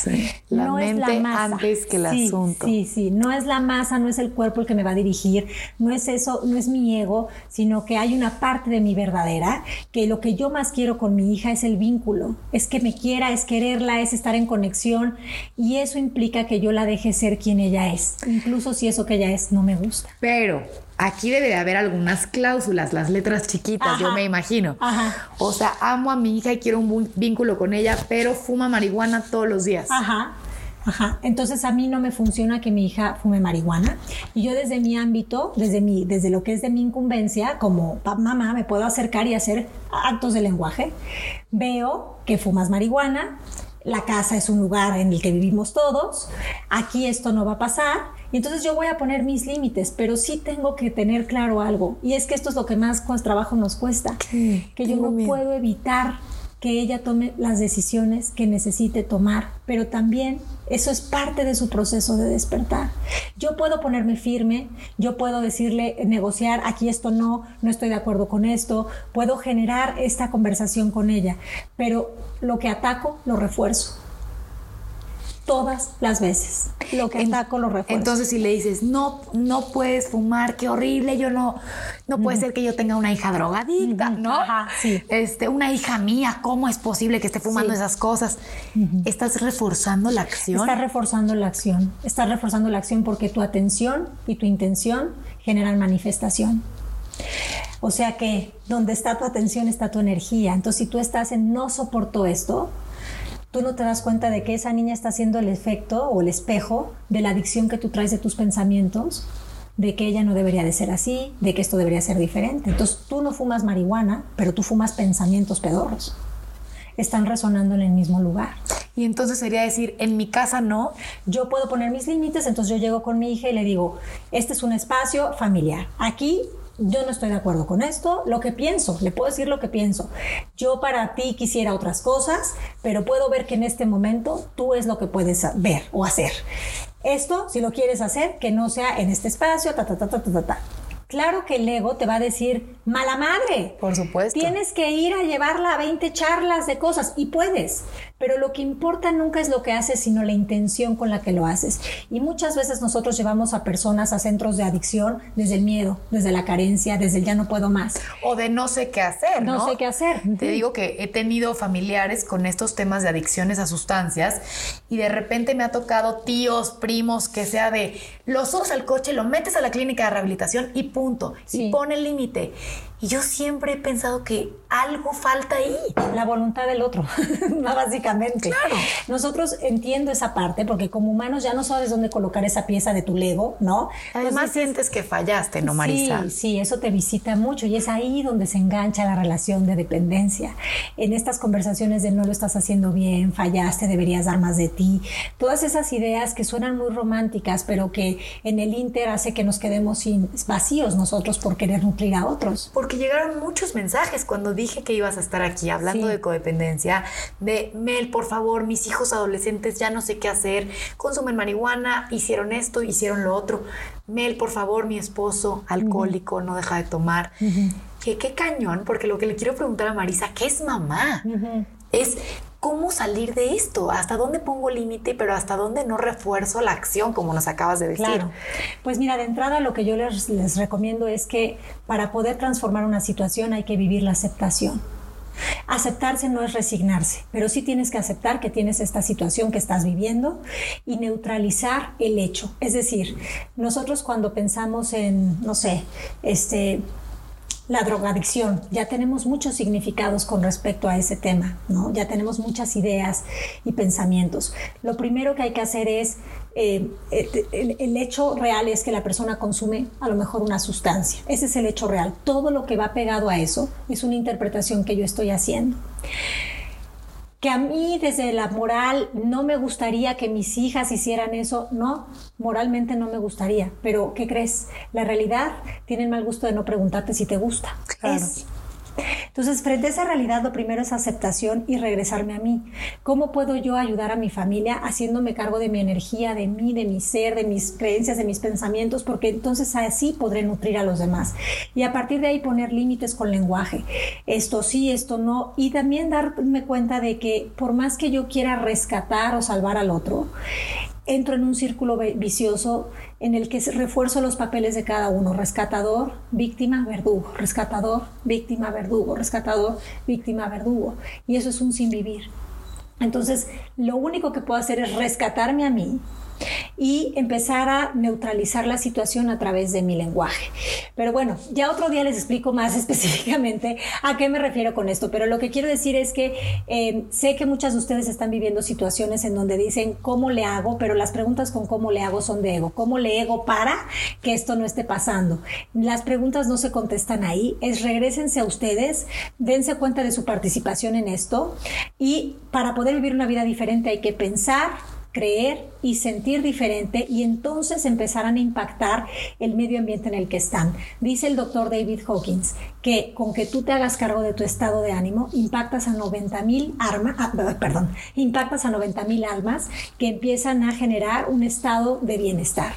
[SPEAKER 2] la no mente es la masa. antes que el asunto.
[SPEAKER 3] Sí, sí, no es la masa, no es el cuerpo el que me va a dirigir, no es eso, no es mi ego, sino que hay una parte de mi verdadera que lo que yo más quiero con mi hija es el vínculo, es que me quiera, es quererla, es estar en conexión y eso implica que yo la deje ser quien ella es, incluso si eso que ella es no me gusta.
[SPEAKER 2] Pero aquí debe de haber algunas cláusulas, las letras chiquitas, yo me imagino. O sea, amo a mi hija y quiero un vínculo con ella, pero fuma marihuana todos los días.
[SPEAKER 3] Ajá. Ajá. Entonces a mí no me funciona que mi hija fume marihuana. Y yo desde mi ámbito, desde mi, desde lo que es de mi incumbencia, como mamá, me puedo acercar y hacer actos de lenguaje. Veo que fumas marihuana, la casa es un lugar en el que vivimos todos, aquí esto no va a pasar, y entonces yo voy a poner mis límites, pero sí tengo que tener claro algo, y es que esto es lo que más trabajo nos cuesta, que yo no puedo evitar que ella tome las decisiones que necesite tomar, pero también eso es parte de su proceso de despertar. Yo puedo ponerme firme, yo puedo decirle, negociar, aquí esto no, no estoy de acuerdo con esto, puedo generar esta conversación con ella, pero lo que ataco lo refuerzo todas las veces. Lo que ataco lo refuerzo.
[SPEAKER 2] Entonces, si le dices, no, no puedes fumar, qué horrible, yo no, no puede ser que yo tenga una hija drogadicta, ¿no? sí. Este, una hija mía, ¿cómo es posible que esté fumando esas cosas? Estás reforzando la acción.
[SPEAKER 3] Estás reforzando la acción. Estás reforzando la acción porque tu atención y tu intención generan manifestación. O sea que donde está tu atención está tu energía. Entonces, si tú estás en no soporto esto, tú no te das cuenta de que esa niña está haciendo el efecto o el espejo de la adicción que tú traes de tus pensamientos, de que ella no debería de ser así, de que esto debería ser diferente. Entonces tú no fumas marihuana, pero tú fumas pensamientos pedorros. Están resonando en el mismo lugar.
[SPEAKER 2] Y entonces sería decir, en mi casa no.
[SPEAKER 3] Yo puedo poner mis límites, entonces yo llego con mi hija y le digo, este es un espacio familiar. Aquí yo no estoy de acuerdo con esto, lo que pienso, le puedo decir lo que pienso. Yo para ti quisiera otras cosas, pero puedo ver que en este momento tú es lo que puedes ver o hacer. Esto, si lo quieres hacer, que no sea en este espacio, ta, ta, ta, ta, ta, ta. Claro que el ego te va a decir, mala madre.
[SPEAKER 2] Por supuesto.
[SPEAKER 3] Tienes que ir a llevarla a 20 charlas de cosas y puedes. Pero lo que importa nunca es lo que haces, sino la intención con la que lo haces. Y muchas veces nosotros llevamos a personas a centros de adicción desde el miedo, desde la carencia, desde el ya no puedo más.
[SPEAKER 2] O de no sé qué hacer.
[SPEAKER 3] No, sé qué hacer.
[SPEAKER 2] Te digo que he tenido familiares con estos temas de adicciones a sustancias y de repente me ha tocado tíos, primos, que sea de los subes al coche, lo metes a la clínica de rehabilitación y punto. Y pone el límite. Y yo siempre he pensado que algo falta ahí.
[SPEAKER 3] La voluntad del otro, básicamente.
[SPEAKER 2] Claro.
[SPEAKER 3] Nosotros entiendo esa parte porque como humanos ya no sabes dónde colocar esa pieza de tu Lego, ¿no?
[SPEAKER 2] Además sientes que fallaste, ¿no, Marisa?
[SPEAKER 3] Sí, sí, eso te visita mucho y es ahí donde se engancha la relación de dependencia. En estas conversaciones de no lo estás haciendo bien, fallaste, deberías dar más de ti. Todas esas ideas que suenan muy románticas, pero que en el Inter hace que nos quedemos sin vacíos nosotros por querer nutrir a otros.
[SPEAKER 2] Porque llegaron muchos mensajes cuando dije que ibas a estar aquí hablando de codependencia, de Mel, por favor, mis hijos adolescentes ya no sé qué hacer, consumen marihuana, hicieron esto, hicieron lo otro. Mel, por favor, mi esposo alcohólico, no deja de tomar. ¿Qué, qué cañón, porque lo que le quiero preguntar a Marisa, ¿qué es mamá? Es cómo salir de esto, hasta dónde pongo límite, pero hasta dónde no refuerzo la acción, como nos acabas de decir. Claro.
[SPEAKER 3] Pues mira, de entrada lo que yo les, les recomiendo es que para poder transformar una situación hay que vivir la aceptación. Aceptarse no es resignarse, pero sí tienes que aceptar que tienes esta situación que estás viviendo y neutralizar el hecho. Es decir, nosotros cuando pensamos en, no sé, este, la drogadicción. Ya tenemos muchos significados con respecto a ese tema, ¿no? Ya tenemos muchas ideas y pensamientos. Lo primero que hay que hacer es, eh, el, el, hecho real es que la persona consume a lo mejor una sustancia. Ese es el hecho real. Todo lo que va pegado a eso es una interpretación que yo estoy haciendo que a mí desde la moral no me gustaría que mis hijas hicieran eso, no, moralmente no me gustaría, pero ¿qué crees? La realidad tiene el mal gusto de no preguntarte si te gusta.
[SPEAKER 2] Claro.
[SPEAKER 3] Entonces, frente a esa realidad, lo primero es aceptación y regresarme a mí. ¿Cómo puedo yo ayudar a mi familia haciéndome cargo de mi energía, de mí, de mi ser, de mis creencias, de mis pensamientos? Porque entonces así podré nutrir a los demás. Y a partir de ahí poner límites con lenguaje. Esto sí, esto no. Y también darme cuenta de que por más que yo quiera rescatar o salvar al otro, entro en un círculo vicioso en el que refuerzo los papeles de cada uno, rescatador, víctima, verdugo, rescatador, víctima, verdugo, rescatador, víctima, verdugo. Y eso es un sin vivir. Entonces, lo único que puedo hacer es rescatarme a mí, y empezar a neutralizar la situación a través de mi lenguaje. Pero bueno, ya otro día les explico más específicamente a qué me refiero con esto, pero lo que quiero decir es que eh, sé que muchas de ustedes están viviendo situaciones en donde dicen cómo le hago, pero las preguntas con cómo le hago son de ego. ¿Cómo le hago para que esto no esté pasando? Las preguntas no se contestan ahí, es regresense a ustedes, dense cuenta de su participación en esto y para poder vivir una vida diferente hay que pensar, creer y sentir diferente y entonces empezarán a impactar el medio ambiente en el que están. Dice el doctor David Hawkins que con que tú te hagas cargo de tu estado de ánimo, impactas a 90 mil ah, perdón, impactas a 90 mil almas que empiezan a generar un estado de bienestar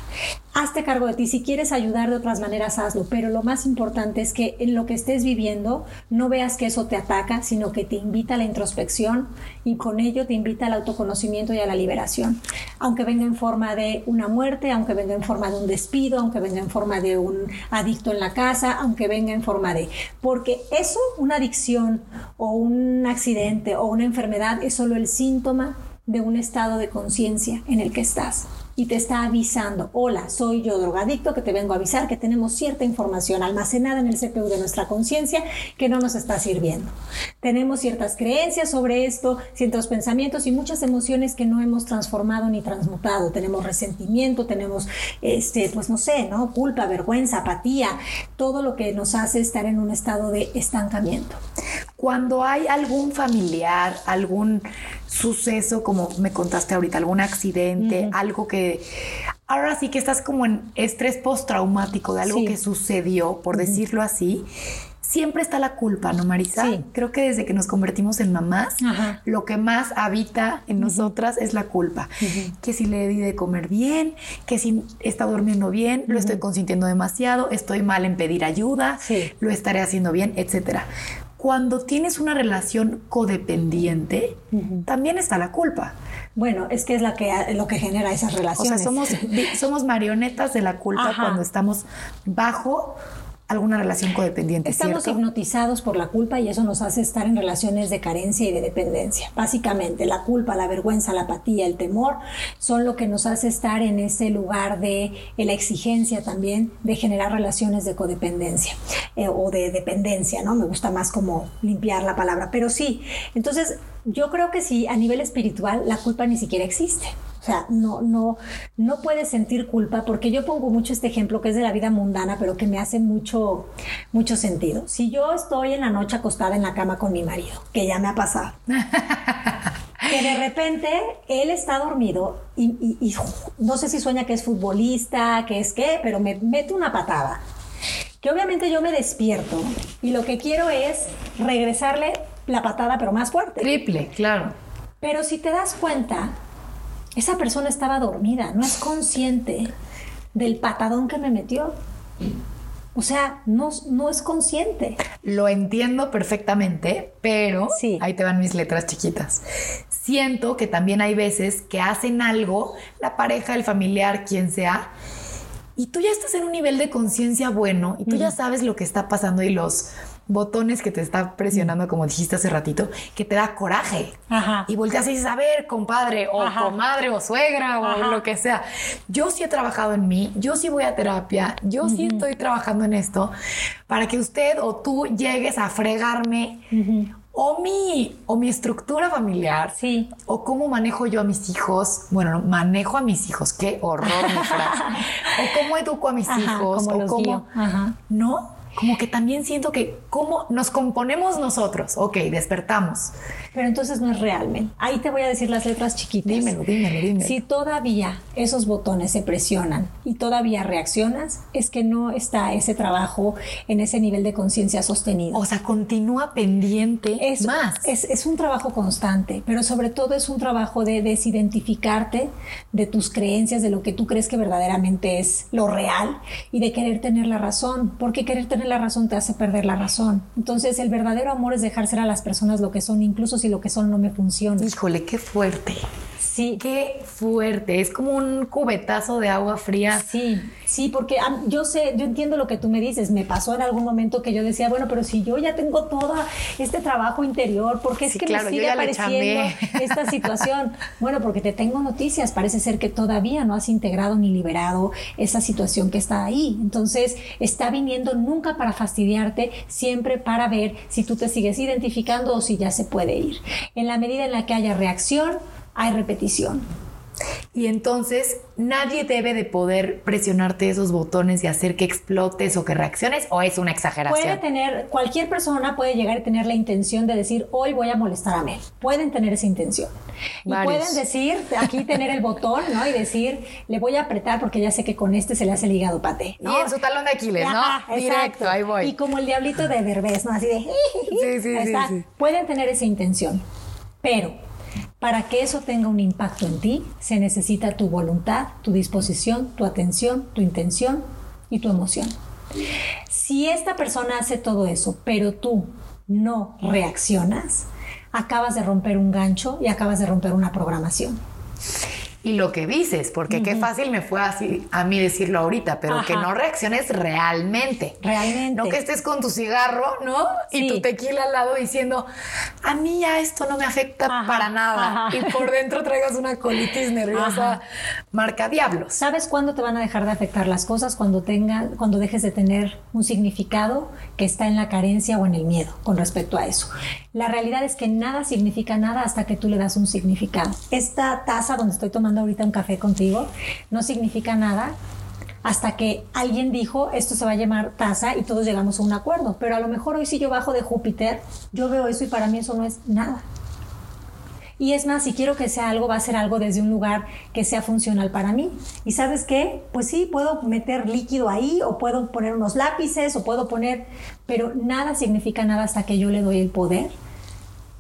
[SPEAKER 3] hazte cargo de ti. Si quieres ayudar de otras maneras, hazlo. Pero lo más importante es que en lo que estés viviendo no veas que eso te ataca, sino que te invita a la introspección y con ello te invita al autoconocimiento y a la liberación. Aunque venga en forma de una muerte, aunque venga en forma de un despido, aunque venga en forma de un adicto en la casa, aunque venga en forma de... Porque eso, una adicción o un accidente o una enfermedad es solo el síntoma de un estado de conciencia en el que estás y te está avisando, hola, soy yo drogadicto que te vengo a avisar que tenemos cierta información almacenada en el CPU de nuestra conciencia que no nos está sirviendo. Tenemos ciertas creencias sobre esto, ciertos pensamientos y muchas emociones que no hemos transformado ni transmutado. Tenemos resentimiento, tenemos, este, pues no sé, ¿no? Culpa, vergüenza, apatía, todo lo que nos hace estar en un estado de estancamiento.
[SPEAKER 2] Cuando hay algún familiar, algún suceso, como me contaste ahorita, algún accidente, algo que ahora sí que estás como en estrés postraumático de algo que sucedió, por decirlo así, siempre está la culpa, ¿no, Marisa? Sí. Creo que desde que nos convertimos en mamás, lo que más habita en nosotras es la culpa. Que si le di de comer bien, que si está durmiendo bien, lo estoy consintiendo demasiado, estoy mal en pedir ayuda, lo estaré haciendo bien, etcétera cuando tienes una relación codependiente, también está la culpa.
[SPEAKER 3] Bueno, es que es la que, lo que genera esas relaciones.
[SPEAKER 2] O sea, somos, somos marionetas de la culpa cuando estamos bajo alguna relación codependiente.
[SPEAKER 3] Estamos hipnotizados por la culpa y eso nos hace estar en relaciones de carencia y de dependencia. Básicamente, la culpa, la vergüenza, la apatía, el temor son lo que nos hace estar en ese lugar de, la exigencia también de generar relaciones de codependencia eh, o de dependencia, ¿no? Me gusta más como limpiar la palabra, pero sí. Entonces, yo creo que sí, a nivel espiritual, la culpa ni siquiera existe. O sea, no, no, no puedes sentir culpa porque yo pongo mucho este ejemplo que es de la vida mundana, pero que me hace mucho, mucho sentido. Si yo estoy en la noche acostada en la cama con mi marido, que ya me ha pasado, que de repente él está dormido y, y, no sé si sueña que es futbolista, que es qué, pero me mete una patada. Que obviamente yo me despierto y lo que quiero es regresarle la patada, pero más fuerte.
[SPEAKER 2] Triple, claro.
[SPEAKER 3] Pero si te das cuenta, esa persona estaba dormida, no es consciente del patadón que me metió. O sea, no, no es consciente.
[SPEAKER 2] Lo entiendo perfectamente, pero sí. ahí te van mis letras chiquitas. Siento que también hay veces que hacen algo, la pareja, el familiar, quien sea, y tú ya estás en un nivel de conciencia bueno y tú ya sabes lo que está pasando y los botones que te está presionando, como dijiste hace ratito, que te da coraje. Y volteas y dices, a ver, compadre, o comadre, o suegra, o lo que sea. Yo sí he trabajado en mí, yo sí voy a terapia, yo sí estoy trabajando en esto, para que usted o tú llegues a fregarme. O mi, o mi estructura familiar,
[SPEAKER 3] sí.
[SPEAKER 2] o cómo manejo yo a mis hijos. Bueno, manejo a mis hijos, qué horror mi frase. o cómo educo a mis hijos, o cómo. No, como que también siento que cómo nos componemos nosotros. Ok, despertamos.
[SPEAKER 3] Pero entonces no es real, Ahí te voy a decir las letras chiquitas.
[SPEAKER 2] Dímelo, dímelo, dímelo.
[SPEAKER 3] Si todavía esos botones se presionan y todavía reaccionas, es que no está ese trabajo en ese nivel de conciencia sostenido.
[SPEAKER 2] O sea, continúa pendiente es, más.
[SPEAKER 3] Es, es, un trabajo constante, pero sobre todo es un trabajo de desidentificarte de tus creencias, de lo que tú crees que verdaderamente es lo real y de querer tener la razón, porque querer tener la razón te hace perder la razón. Entonces, el verdadero amor es dejar ser a las personas lo que son, incluso si lo que son no me funciona.
[SPEAKER 2] Híjole, qué fuerte.
[SPEAKER 3] Sí.
[SPEAKER 2] Qué fuerte. Es como un cubetazo de agua fría.
[SPEAKER 3] Sí, sí, porque yo sé, yo entiendo lo que tú me dices. Me pasó en algún momento que yo decía, bueno, pero si yo ya tengo todo este trabajo interior, ¿por qué es que me sigue apareciendo esta situación? bueno, porque te tengo noticias. Parece ser que todavía no has integrado ni liberado esa situación que está ahí. Entonces, está viniendo nunca para fastidiarte, siempre para ver si tú te sigues identificando o si ya se puede ir. En la medida en la que haya reacción, hay repetición.
[SPEAKER 2] Y entonces nadie debe de poder presionarte esos botones y hacer que explotes o que reacciones o es una exageración.
[SPEAKER 3] Puede tener, cualquier persona puede llegar a tener la intención de decir, hoy voy a molestar a Mel. Pueden tener esa intención. Y pueden decir, aquí tener el botón, ¿no? Y decir, le voy a apretar porque ya sé que con este se le hace el hígado pate.
[SPEAKER 2] Y en su talón de Aquiles, ¿no? Directo, ahí voy.
[SPEAKER 3] Y como el diablito de Derbez, ¿no? Así de... Sí, sí, sí, sí. Pueden tener esa intención. Pero para que eso tenga un impacto en ti, se necesita tu voluntad, tu disposición, tu atención, tu intención y tu emoción. Si esta persona hace todo eso, pero tú no reaccionas, acabas de romper un gancho y acabas de romper una programación
[SPEAKER 2] y lo que dices, porque qué fácil me fue así a mí decirlo ahorita, pero que no reacciones realmente.
[SPEAKER 3] Realmente.
[SPEAKER 2] No que estés con tu cigarro, ¿no? Y tu tequila al lado diciendo, a mí ya esto no me afecta para nada. Y por dentro traigas una colitis nerviosa marca diablos.
[SPEAKER 3] ¿Sabes cuándo te van a dejar de afectar las cosas? Cuando tengan, cuando dejes de tener un significado que está en la carencia o en el miedo con respecto a eso. La realidad es que nada significa nada hasta que tú le das un significado. Esta taza donde estoy tomando ahorita un café contigo no significa nada hasta que alguien dijo esto se va a llamar taza y todos llegamos a un acuerdo. Pero a lo mejor hoy si yo bajo de Júpiter, yo veo eso y para mí eso no es nada. Y es más, si quiero que sea algo, va a ser algo desde un lugar que sea funcional para mí. ¿Y sabes qué? Pues sí, puedo meter líquido ahí o puedo poner unos lápices o puedo poner, pero nada significa nada hasta que yo le doy el poder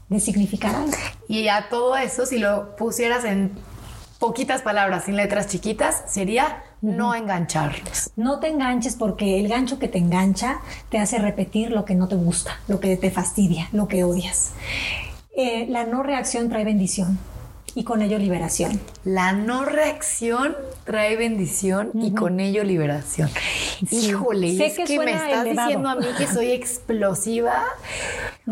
[SPEAKER 3] de significar algo.
[SPEAKER 2] Y a todo eso, si lo pusieras en poquitas palabras, sin letras chiquitas, sería no engancharlos.
[SPEAKER 3] No te enganches porque el gancho que te engancha te hace repetir lo que no te gusta, lo que te fastidia, lo que odias. Eh, la no reacción trae bendición y con ello liberación.
[SPEAKER 2] La no reacción trae bendición y con ello liberación. Híjole, sé es que, me estás diciendo a mí que soy explosiva.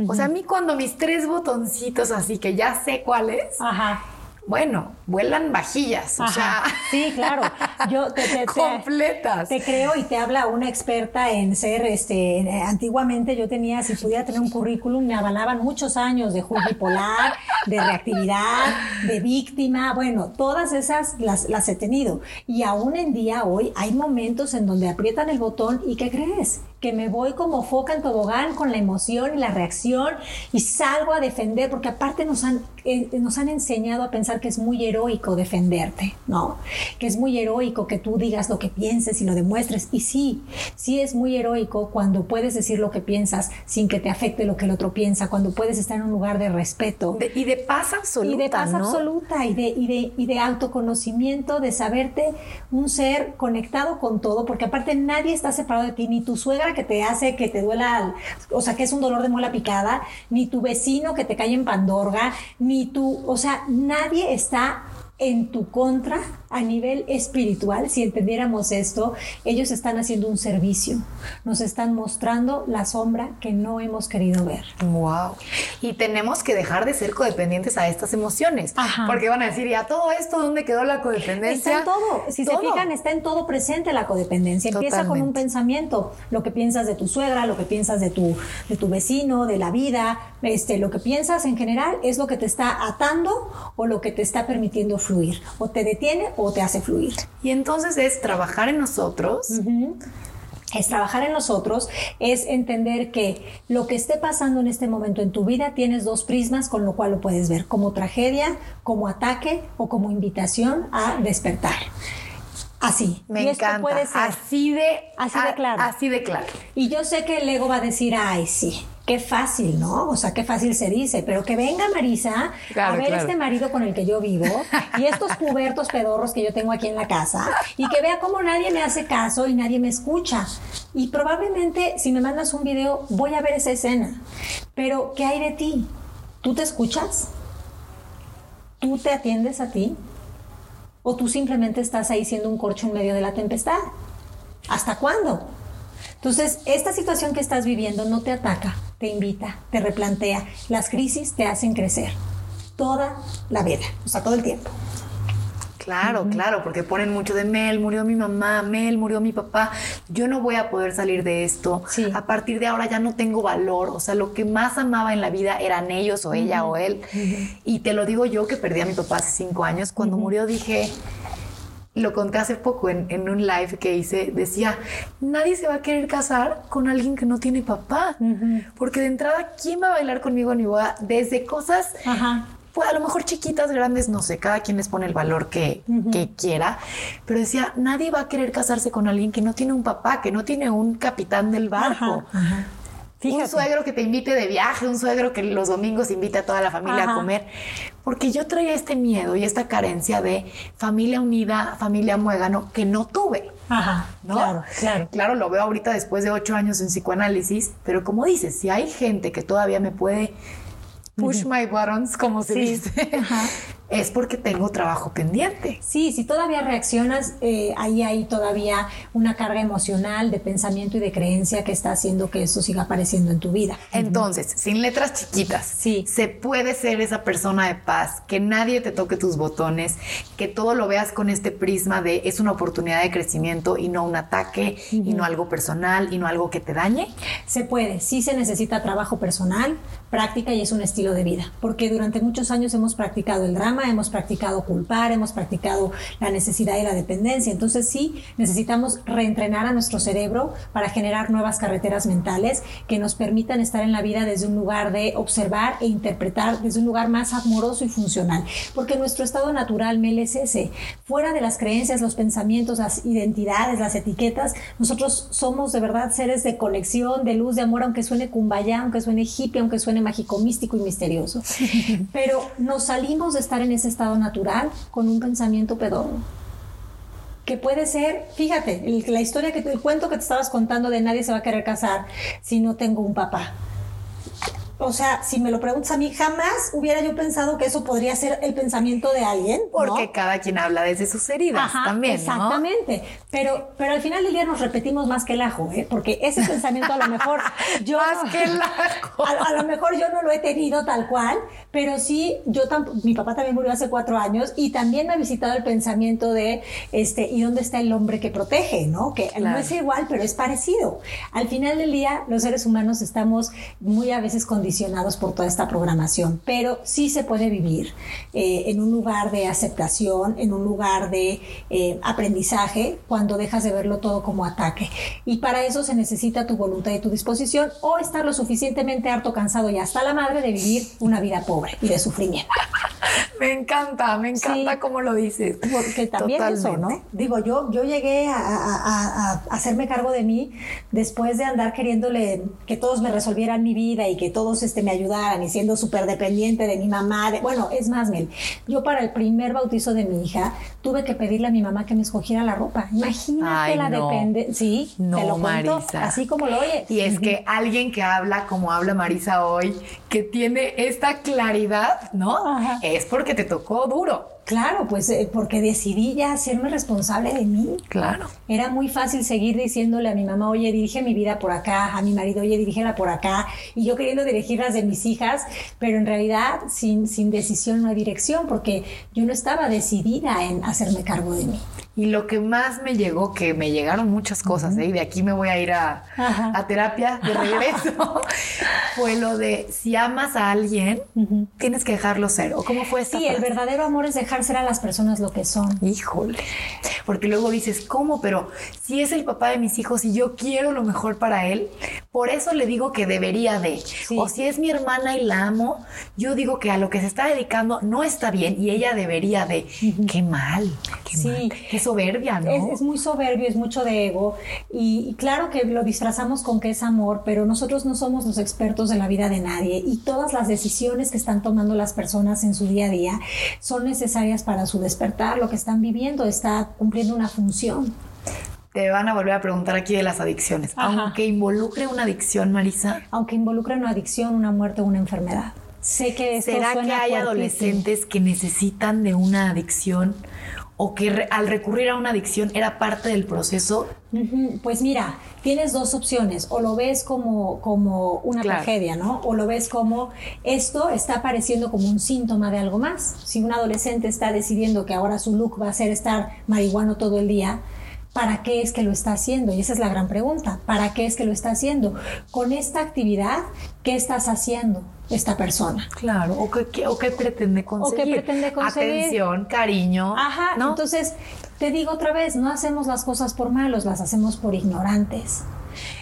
[SPEAKER 2] O sea, a mí cuando mis tres botoncitos así que ya sé cuáles. Ajá bueno, vuelan vajillas, o sea.
[SPEAKER 3] Sí, claro. Yo te, te,
[SPEAKER 2] completas.
[SPEAKER 3] Te, creo y te habla una experta en ser, este, antiguamente yo tenía, si pudiera tener un currículum, me avalaban muchos años de bipolar, de reactividad, de víctima, bueno, todas esas las, las he tenido. Y aún en día, hoy, hay momentos en donde aprietan el botón y ¿qué crees? Que me voy como foca en tobogán con la emoción y la reacción y salgo a defender, porque aparte nos han, eh, nos han enseñado a pensar que es muy heroico defenderte, ¿no? Que es muy heroico que tú digas lo que pienses y lo demuestres. Y sí, sí es muy heroico cuando puedes decir lo que piensas sin que te afecte lo que el otro piensa, cuando puedes estar en un lugar de respeto.
[SPEAKER 2] y de paz absoluta.
[SPEAKER 3] Y de paz absoluta y de, y, de, y de autoconocimiento, de saberte un ser conectado con todo, porque aparte nadie está separado de ti, ni tu suegra que te hace que te duela, o sea, que es un dolor de muela picada, ni tu vecino que te cae en pandorga, ni tú, o sea, nadie está en tu contra a nivel espiritual, si entendiéramos esto, ellos están haciendo un servicio, nos están mostrando la sombra que no hemos querido ver.
[SPEAKER 2] Wow. Y tenemos que dejar de ser codependientes a estas emociones, porque van a decir, ¿y a todo esto dónde quedó la codependencia?
[SPEAKER 3] Está en todo, si se fijan, está en todo presente la codependencia. Empieza con un pensamiento, lo que piensas de tu suegra, lo que piensas de tu, de tu vecino, de la vida, este, lo que piensas en general es lo que te está atando o lo que te está permitiendo fluir, o te detiene o te hace fluir.
[SPEAKER 2] Y entonces es trabajar en nosotros.
[SPEAKER 3] Es trabajar en nosotros, es entender que lo que esté pasando en este momento en tu vida tienes dos prismas con lo cual lo puedes ver, como tragedia, como ataque o como invitación a despertar. Así.
[SPEAKER 2] Me encanta. así de,
[SPEAKER 3] así de claro.
[SPEAKER 2] Así de claro.
[SPEAKER 3] Y yo sé que el ego va a decir, ay, sí, qué fácil, ¿no? O sea, qué fácil se dice, pero que venga Marisa a ver este marido con el que yo vivo y estos cubiertos pedorros que yo tengo aquí en la casa y que vea cómo nadie me hace caso y nadie me escucha. Y probablemente si me mandas un video voy a ver esa escena. Pero, ¿qué hay de ti? ¿Tú te escuchas? ¿Tú te atiendes a ti? ¿O tú simplemente estás ahí siendo un corcho en medio de la tempestad? ¿Hasta cuándo? Entonces, esta situación que estás viviendo no te ataca, te invita, te replantea. Las crisis te hacen crecer toda la vida, o sea, todo el tiempo.
[SPEAKER 2] Claro, claro, porque ponen mucho de Mel, murió mi mamá, Mel, murió mi papá, yo no voy a poder salir de esto, a partir de ahora ya no tengo valor, o sea, lo que más amaba en la vida eran ellos o ella o él. Y te lo digo yo que perdí a mi papá hace cinco años, cuando murió dije, lo conté hace poco en, un live que hice, decía, nadie se va a querer casar con alguien que no tiene papá, porque de entrada, ¿quién va a bailar conmigo en mi boda? Desde cosas pues a lo mejor chiquitas, grandes, no sé, cada quien les pone el valor que, quiera, pero decía, nadie va a querer casarse con alguien que no tiene un papá, que no tiene un capitán del barco. Un suegro que te invite de viaje, un suegro que los domingos invite a toda la familia a comer. Porque yo traía este miedo y esta carencia de familia unida, familia muégano, que no tuve. Ajá, Claro, claro. Claro, lo veo ahorita después de ocho años en psicoanálisis, pero como dices, si hay gente que todavía me puede push my buttons, como se dice, es porque tengo trabajo pendiente.
[SPEAKER 3] Sí, si todavía reaccionas, eh, ahí hay todavía una carga emocional de pensamiento y de creencia que está haciendo que eso siga apareciendo en tu vida.
[SPEAKER 2] Entonces, sin letras chiquitas, sí. se puede ser esa persona de paz, que nadie te toque tus botones, que todo lo veas con este prisma de es una oportunidad de crecimiento y no un ataque y no algo personal y no algo que te dañe.
[SPEAKER 3] Se puede, sí se necesita trabajo personal, práctica y es un estilo de vida, porque durante muchos años hemos practicado el drama hemos practicado culpar, hemos practicado la necesidad y la dependencia. Entonces sí, necesitamos reentrenar a nuestro cerebro para generar nuevas carreteras mentales que nos permitan estar en la vida desde un lugar de observar e interpretar, desde un lugar más amoroso y funcional. Porque nuestro estado natural, Mel, es ese. Fuera de las creencias, los pensamientos, las identidades, las etiquetas, nosotros somos de verdad seres de conexión, de luz, de amor, aunque suene kumbaya, aunque suene hippie, aunque suene mágico, místico y misterioso. Pero nos salimos de estar en ese estado natural con un pensamiento pedorro. Que puede ser, fíjate, la historia que el cuento que te estabas contando de nadie se va a querer casar si no tengo un papá o sea, si me lo preguntas a mí, jamás hubiera yo pensado que eso podría ser el pensamiento de alguien.
[SPEAKER 2] Porque cada quien habla desde sus heridas también.
[SPEAKER 3] Exactamente. Pero, pero al final del día nos repetimos más que el ajo, ¿eh? porque ese pensamiento a lo mejor yo.
[SPEAKER 2] más que el ajo.
[SPEAKER 3] A, lo mejor yo no lo he tenido tal cual, pero sí, yo mi papá también murió hace cuatro años y también me ha visitado el pensamiento de, este, ¿y dónde está el hombre que protege? ¿no? Que no es igual, pero es parecido. Al final del día, los seres humanos estamos muy a veces condicionados por toda esta programación, pero sí se puede vivir eh, en un lugar de aceptación, en un lugar de eh, aprendizaje, cuando dejas de verlo todo como ataque. Y para eso se necesita tu voluntad y tu disposición o estar lo suficientemente harto, cansado y hasta la madre de vivir una vida pobre y de sufrimiento.
[SPEAKER 2] Me encanta, me encanta cómo lo dices.
[SPEAKER 3] Porque también eso, ¿no? Digo, yo, yo llegué a, a, hacerme cargo de mí después de andar queriéndole que todos me resolvieran mi vida y que todos este, me ayudaran y siendo súper dependiente de mi mamá. De, bueno, es más, Mel, yo para el primer bautizo de mi hija tuve que pedirle a mi mamá que me escogiera la ropa. Imagínate la dependencia. Sí, no, te lo Marisa. así como lo oyes.
[SPEAKER 2] Y es que alguien que habla como habla Marisa hoy, que tiene esta claridad, ¿no? Es porque te tocó duro.
[SPEAKER 3] Claro, pues eh, porque decidí ya hacerme responsable de mí.
[SPEAKER 2] Claro.
[SPEAKER 3] Era muy fácil seguir diciéndole a mi mamá, oye, dirige mi vida por acá, a mi marido, oye, dirígela por acá, y yo queriendo dirigir las de mis hijas, pero en realidad sin, sin decisión no hay dirección, porque yo no estaba decidida en hacerme cargo de mí.
[SPEAKER 2] Y lo que más me llegó, que me llegaron muchas cosas, ¿eh? y de aquí me voy a ir a, a terapia de regreso, fue lo de si amas a alguien, tienes que dejarlo ser. ¿O cómo fue esta
[SPEAKER 3] Sí, el verdadero amor es dejar ser a las personas lo que son.
[SPEAKER 2] Híjole. Porque luego dices, ¿cómo? Pero si es el papá de mis hijos y yo quiero lo mejor para él, por eso le digo que debería de. O si es mi hermana y la amo, yo digo que a lo que se está dedicando no está bien y ella debería de. Qué mal, qué mal soberbia, ¿no?
[SPEAKER 3] Es, muy soberbio, es mucho de ego. Y, claro que lo disfrazamos con que es amor, pero nosotros no somos los expertos de la vida de nadie. Y todas las decisiones que están tomando las personas en su día a día son necesarias para su despertar. Lo que están viviendo está cumpliendo una función
[SPEAKER 2] te van a volver a preguntar aquí de las adicciones. Aunque involucre una adicción, Marisa.
[SPEAKER 3] Aunque involucre una adicción, una muerte o una enfermedad. Sé que
[SPEAKER 2] ¿Será que hay adolescentes que necesitan de una adicción o que al recurrir a una adicción era parte del proceso?
[SPEAKER 3] Pues mira, tienes dos opciones, o lo ves como, como una tragedia, ¿no? O lo ves como esto está apareciendo como un síntoma de algo más. Si un adolescente está decidiendo que ahora su look va a ser estar marihuano todo el día, ¿para qué es que lo está haciendo? Y esa es la gran pregunta, ¿para qué es que lo está haciendo? Con esta actividad, ¿qué estás haciendo esta persona?
[SPEAKER 2] Claro, o qué, o qué pretende conseguir.
[SPEAKER 3] O qué pretende conseguir.
[SPEAKER 2] Atención, cariño.
[SPEAKER 3] Ajá, ¿no? entonces te digo otra vez, no hacemos las cosas por malos, las hacemos por ignorantes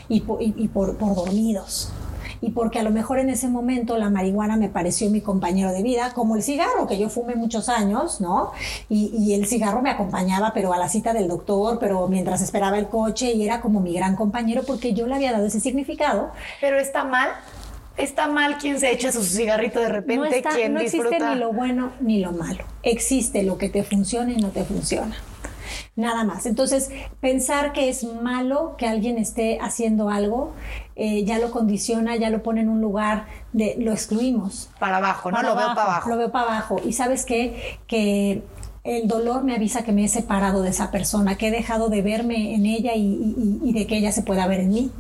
[SPEAKER 3] y por, por dormidos y porque a lo mejor en ese momento la marihuana me pareció mi compañero de vida, como el cigarro, que yo fumé muchos años, ¿no? Y, el cigarro me acompañaba, pero a la cita del doctor, pero mientras esperaba el coche y era como mi gran compañero porque yo le había dado ese significado.
[SPEAKER 2] Pero está mal. Está mal quien se echa su cigarrito de repente, no quien
[SPEAKER 3] no existe ni lo bueno ni lo malo. Existe lo que te funciona y no te funciona nada más. Entonces, pensar que es malo que alguien esté haciendo algo, eh, ya lo condiciona, ya lo pone en un lugar de, lo excluimos.
[SPEAKER 2] Para abajo, ¿no? lo veo para abajo.
[SPEAKER 3] Lo veo para abajo. Y sabes qué? Que el dolor me avisa que me he separado de esa persona, que he dejado de verme en ella y de que ella se pueda ver en mí.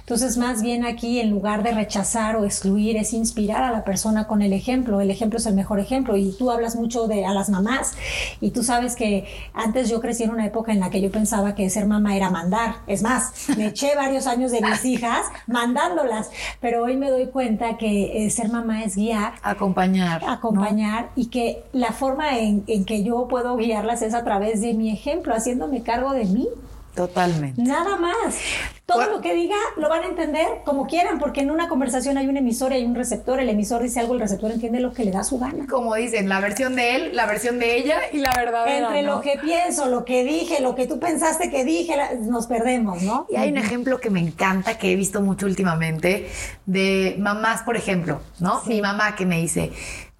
[SPEAKER 3] Entonces, más bien aquí, en lugar de rechazar o excluir, es inspirar a la persona con el ejemplo. El ejemplo es el mejor ejemplo. Y tú hablas mucho de a las mamás. Y tú sabes que antes yo crecí en una época en la que yo pensaba que ser mamá era mandar. Es más, me eché varios años de mis hijas mandándolas. Pero hoy me doy cuenta que eh, ser mamá es guiar.
[SPEAKER 2] Acompañar.
[SPEAKER 3] Acompañar. Y que la forma en, en que yo puedo guiarlas es a través de mi ejemplo, haciéndome cargo de mí.
[SPEAKER 2] Totalmente.
[SPEAKER 3] Nada más. Todo lo que diga lo van a entender como quieran, porque en una conversación hay un emisor y hay un receptor. El emisor dice algo, el receptor entiende lo que le da su gana.
[SPEAKER 2] Como dicen, la versión de él, la versión de ella y la verdad.
[SPEAKER 3] Entre lo que pienso, lo que dije, lo que tú pensaste que dije, nos perdemos, ¿no?
[SPEAKER 2] Y hay un ejemplo que me encanta, que he visto mucho últimamente, de mamás, por ejemplo, ¿no? Mi mamá que me dice,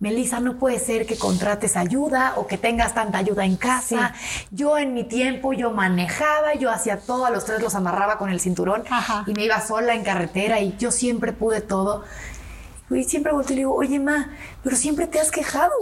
[SPEAKER 2] Melissa, no puede ser que contrates ayuda o que tengas tanta ayuda en casa. Yo en mi tiempo, yo manejaba, yo hacía todo, a los tres los amarraba con el cinturón y me iba sola en carretera y yo siempre pude todo. Y siempre volteo y le digo, oye, ma, pero siempre te has quejado.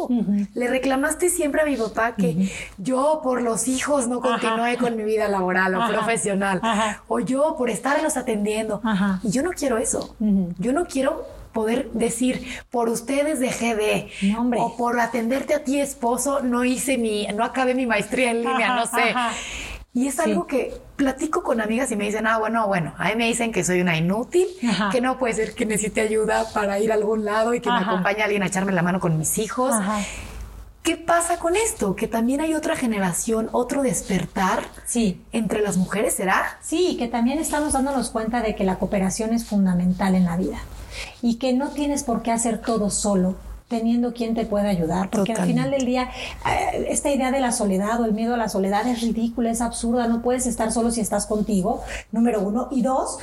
[SPEAKER 2] Le reclamaste siempre a mi papá que yo por los hijos no continué con mi vida laboral o profesional. O yo por estarlos atendiendo. Y yo no quiero eso. Yo no quiero poder decir, por ustedes dejé de, o por atenderte a ti esposo, no hice mi, no acabé mi maestría en línea, no sé. Y es algo que platico con amigas y me dicen, ah, bueno, bueno, a mí me dicen que soy una inútil, que no puede ser que necesite ayuda para ir a algún lado y que me acompañe alguien a echarme la mano con mis hijos. ¿Qué pasa con esto? Que también hay otra generación, otro despertar
[SPEAKER 3] sí.
[SPEAKER 2] entre las mujeres, ¿será?
[SPEAKER 3] Sí, que también estamos dándonos cuenta de que la cooperación es fundamental en la vida y que no tienes por qué hacer todo solo teniendo quien te pueda ayudar, porque al final del día eh, esta idea de la soledad o el miedo a la soledad es ridícula, es absurda, no puedes estar solo si estás contigo, número uno, y dos,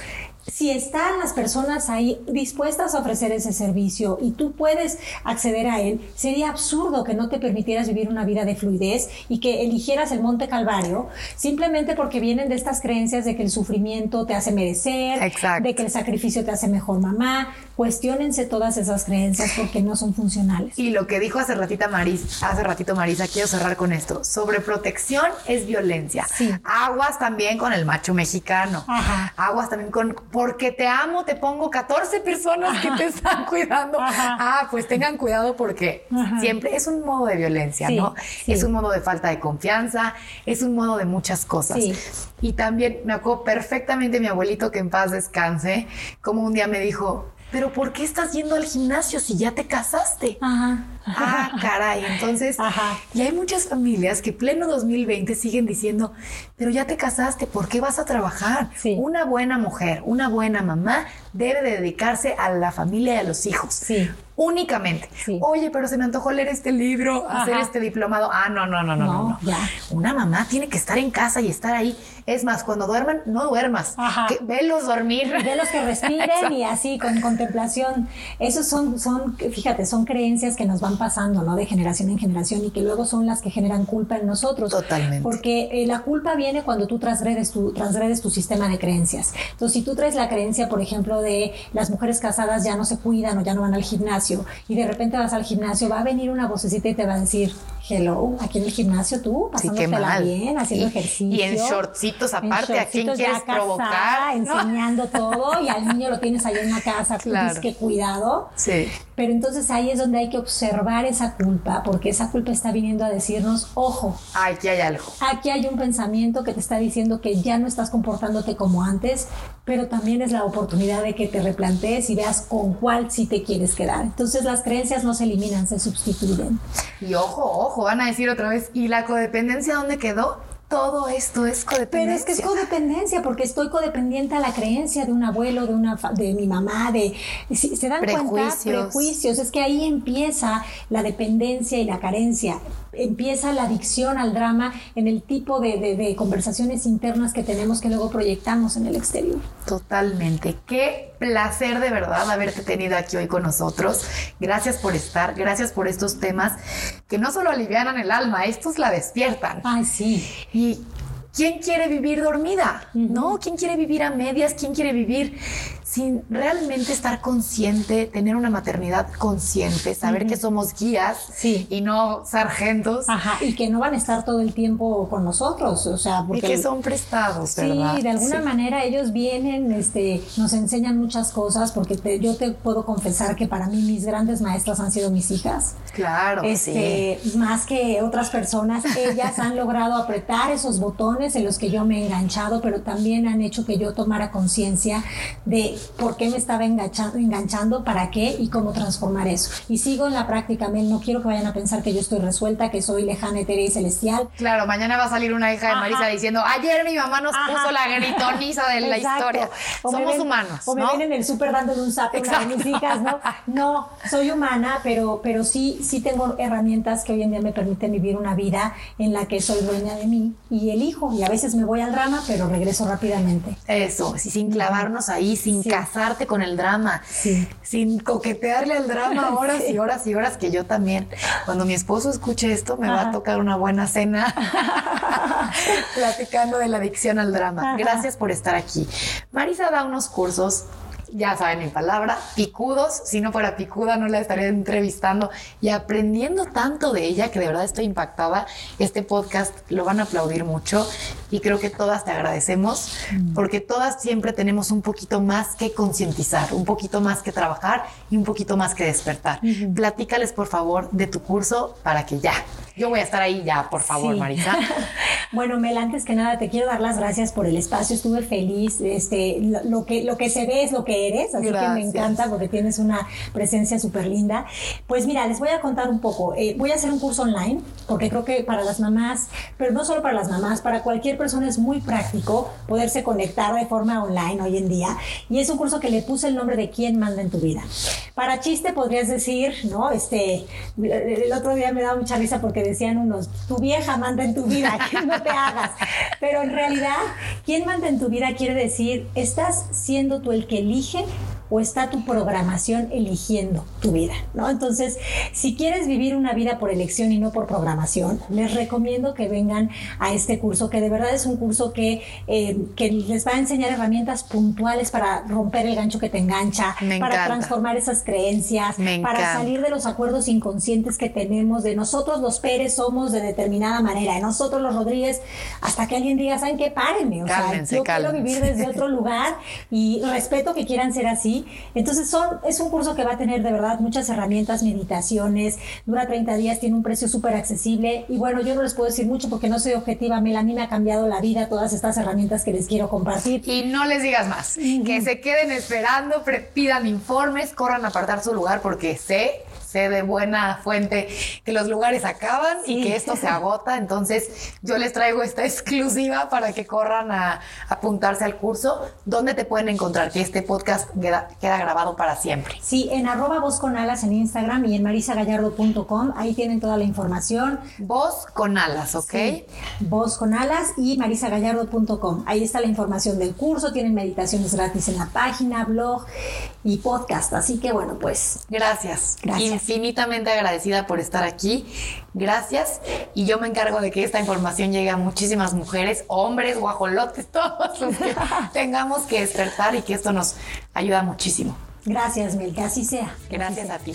[SPEAKER 3] si están las personas ahí dispuestas a ofrecer ese servicio y tú puedes acceder a él, sería absurdo que no te permitieras vivir una vida de fluidez y que eligieras el Monte Calvario simplemente porque vienen de estas creencias de que el sufrimiento te hace merecer, de que el sacrificio te hace mejor mamá. Cuestiónense todas esas creencias porque no son funcionales.
[SPEAKER 2] Y lo que dijo hace ratito Marisa, hace ratito Marisa, quiero cerrar con esto. Sobreprotección es violencia. Aguas también con el macho mexicano. Aguas también con porque te amo, te pongo 14 personas que te están cuidando. Ah, pues tengan cuidado porque siempre es un modo de violencia, ¿no? Es un modo de falta de confianza, es un modo de muchas cosas. Y también me acuerdo perfectamente mi abuelito que en paz descanse, como un día me dijo, pero ¿por qué estás yendo al gimnasio si ya te casaste? Ajá. Ah, caray. Entonces, y hay muchas familias que pleno 2020 siguen diciendo, pero ya te casaste, ¿por qué vas a trabajar? Una buena mujer, una buena mamá debe dedicarse a la familia y a los hijos. Sí únicamente. Oye, pero se me antojó leer este libro, hacer este diplomado. Ah, no, no, no, no, no. no. Una mamá tiene que estar en casa y estar ahí. Es más, cuando duerman, no duermas. Que, velos dormir.
[SPEAKER 3] Velos que respiren y así, con contemplación. Esos son, son, fíjate, son creencias que nos van pasando, ¿no? De generación en generación y que luego son las que generan culpa en nosotros.
[SPEAKER 2] Totalmente.
[SPEAKER 3] Porque eh, la culpa viene cuando tú transgredes tu, transgredes tu sistema de creencias. Entonces, si tú traes la creencia, por ejemplo, de las mujeres casadas ya no se cuidan o ya no van al gimnasio, y de repente vas al gimnasio, va a venir una vocecita y te va a decir, hello, aquí en el gimnasio tú, pasándotela bien, haciendo ejercicio.
[SPEAKER 2] Y en shortcitos aparte, ¿a quién quieres provocar?
[SPEAKER 3] Enseñando todo y al niño lo tienes ahí en la casa, tú dices que cuidado.
[SPEAKER 2] Sí.
[SPEAKER 3] Pero entonces ahí es donde hay que observar esa culpa, porque esa culpa está viniendo a decirnos, ojo.
[SPEAKER 2] Aquí hay algo.
[SPEAKER 3] Aquí hay un pensamiento que te está diciendo que ya no estás comportándote como antes, pero también es la oportunidad de que te replantees y veas con cuál sí te quieres quedar. Entonces las creencias no se eliminan, se sustituyen.
[SPEAKER 2] Y ojo, ojo, van a decir otra vez, ¿y la codependencia dónde quedó? todo esto es codependencia.
[SPEAKER 3] Pero es que es codependencia, porque estoy codependiente a la creencia de un abuelo, de una de mi mamá, de se dan cuenta prejuicios. Es que ahí empieza la dependencia y la carencia. Empieza la adicción al drama en el tipo de, de conversaciones internas que tenemos que luego proyectamos en el exterior.
[SPEAKER 2] Totalmente. Qué placer de verdad haberte tenido aquí hoy con nosotros. Gracias por estar, gracias por estos temas que no solo alivianan el alma, estos la despiertan.
[SPEAKER 3] Ay, sí.
[SPEAKER 2] Y ¿quién quiere vivir dormida? ¿No? ¿Quién quiere vivir a medias? ¿Quién quiere vivir sin realmente estar consciente, tener una maternidad consciente, saber que somos guías y no sargentos.
[SPEAKER 3] Ajá, y que no van a estar todo el tiempo con nosotros, o sea,
[SPEAKER 2] porque... Y que son prestados, ¿verdad?
[SPEAKER 3] Sí, de alguna manera ellos vienen, este, nos enseñan muchas cosas, porque yo te puedo confesar que para mí mis grandes maestras han sido mis hijas.
[SPEAKER 2] Claro,
[SPEAKER 3] este, Más que otras personas, ellas han logrado apretar esos botones en los que yo me he enganchado, pero también han hecho que yo tomara conciencia de por qué me estaba enganchando, enganchando, para qué y cómo transformar eso. Y sigo en la práctica, Mel, no quiero que vayan a pensar que yo estoy resuelta, que soy lejana, etérea y celestial.
[SPEAKER 2] Claro, mañana va a salir una hija de Marisa diciendo, ayer mi mamá nos puso la gritoniza de la historia. Somos humanos.
[SPEAKER 3] O me ven en el súper dándole un zap a mis hijas, ¿no? No, soy humana, pero, pero sí, sí tengo herramientas que hoy en día me permiten vivir una vida en la que soy dueña de mí y elijo. Y a veces me voy al drama, pero regreso rápidamente.
[SPEAKER 2] Eso, sin clavarnos ahí, sin casarte con el drama, sin coquetearle al drama horas y horas y horas, que yo también. Cuando mi esposo escuche esto, me va a tocar una buena cena platicando de la adicción al drama. Gracias por estar aquí. Marisa da unos cursos ya saben mi palabra, picudos. Si no fuera picuda, no la estaría entrevistando y aprendiendo tanto de ella que de verdad estoy impactada. Este podcast lo van a aplaudir mucho y creo que todas te agradecemos mm. porque todas siempre tenemos un poquito más que concientizar, un poquito más que trabajar y un poquito más que despertar. Platícales, por favor, de tu curso para que ya yo voy a estar ahí ya, por favor, Marisa.
[SPEAKER 3] bueno, Mel, antes que nada te quiero dar las gracias por el espacio. Estuve feliz. Este, lo, que, lo que se ve es lo que eres, así que me encanta porque tienes una presencia súper linda. Pues mira, les voy a contar un poco. Eh, voy a hacer un curso online porque creo que para las mamás, pero no solo para las mamás, para cualquier persona es muy práctico poderse conectar de forma online hoy en día. Y es un curso que le puse el nombre de quién manda en tu vida. Para chiste podrías decir, ¿no? Este, el otro día me daba mucha risa porque decían unos, tu vieja manda en tu vida, que no te hagas. Pero en realidad, ¿quién manda en tu vida quiere decir, estás siendo tú el que elige 天 o está tu programación eligiendo tu vida, ¿no? Entonces, si quieres vivir una vida por elección y no por programación, les recomiendo que vengan a este curso, que de verdad es un curso que, eh, que les va a enseñar herramientas puntuales para romper el gancho que te engancha, para transformar esas creencias, para salir de los acuerdos inconscientes que tenemos de nosotros los Pérez somos de determinada manera, de nosotros los Rodríguez, hasta que alguien diga, ¿saben qué? Párenme, o sea, yo quiero vivir desde otro lugar y respeto que quieran ser así, entonces son, es un curso que va a tener de verdad muchas herramientas, meditaciones, dura 30 días, tiene un precio súper accesible y bueno, yo no les puedo decir mucho porque no soy objetiva, Melanie me ha cambiado la vida todas estas herramientas que les quiero compartir.
[SPEAKER 2] Y no les digas más, que se queden esperando, pidan informes, corran a apartar su lugar porque sé sé de buena fuente que los lugares acaban y que esto se agota. Entonces, yo les traigo esta exclusiva para que corran a, apuntarse al curso. ¿Dónde te pueden encontrar? Que este podcast queda, grabado para siempre.
[SPEAKER 3] Sí, en arroba voz con alas en Instagram y en marisagallardo.com. Ahí tienen toda la información.
[SPEAKER 2] Voz con alas, ¿ok?
[SPEAKER 3] voz con alas y marisagallardo.com. Ahí está la información del curso. Tienen meditaciones gratis en la página, blog y podcast. Así que bueno, pues.
[SPEAKER 2] Gracias. Gracias infinitamente agradecida por estar aquí. Gracias. Y yo me encargo de que esta información llegue a muchísimas mujeres, hombres, guajolotes, todos los que tengamos que despertar y que esto nos ayuda muchísimo.
[SPEAKER 3] Gracias, Mel, que así sea.
[SPEAKER 2] Gracias a ti.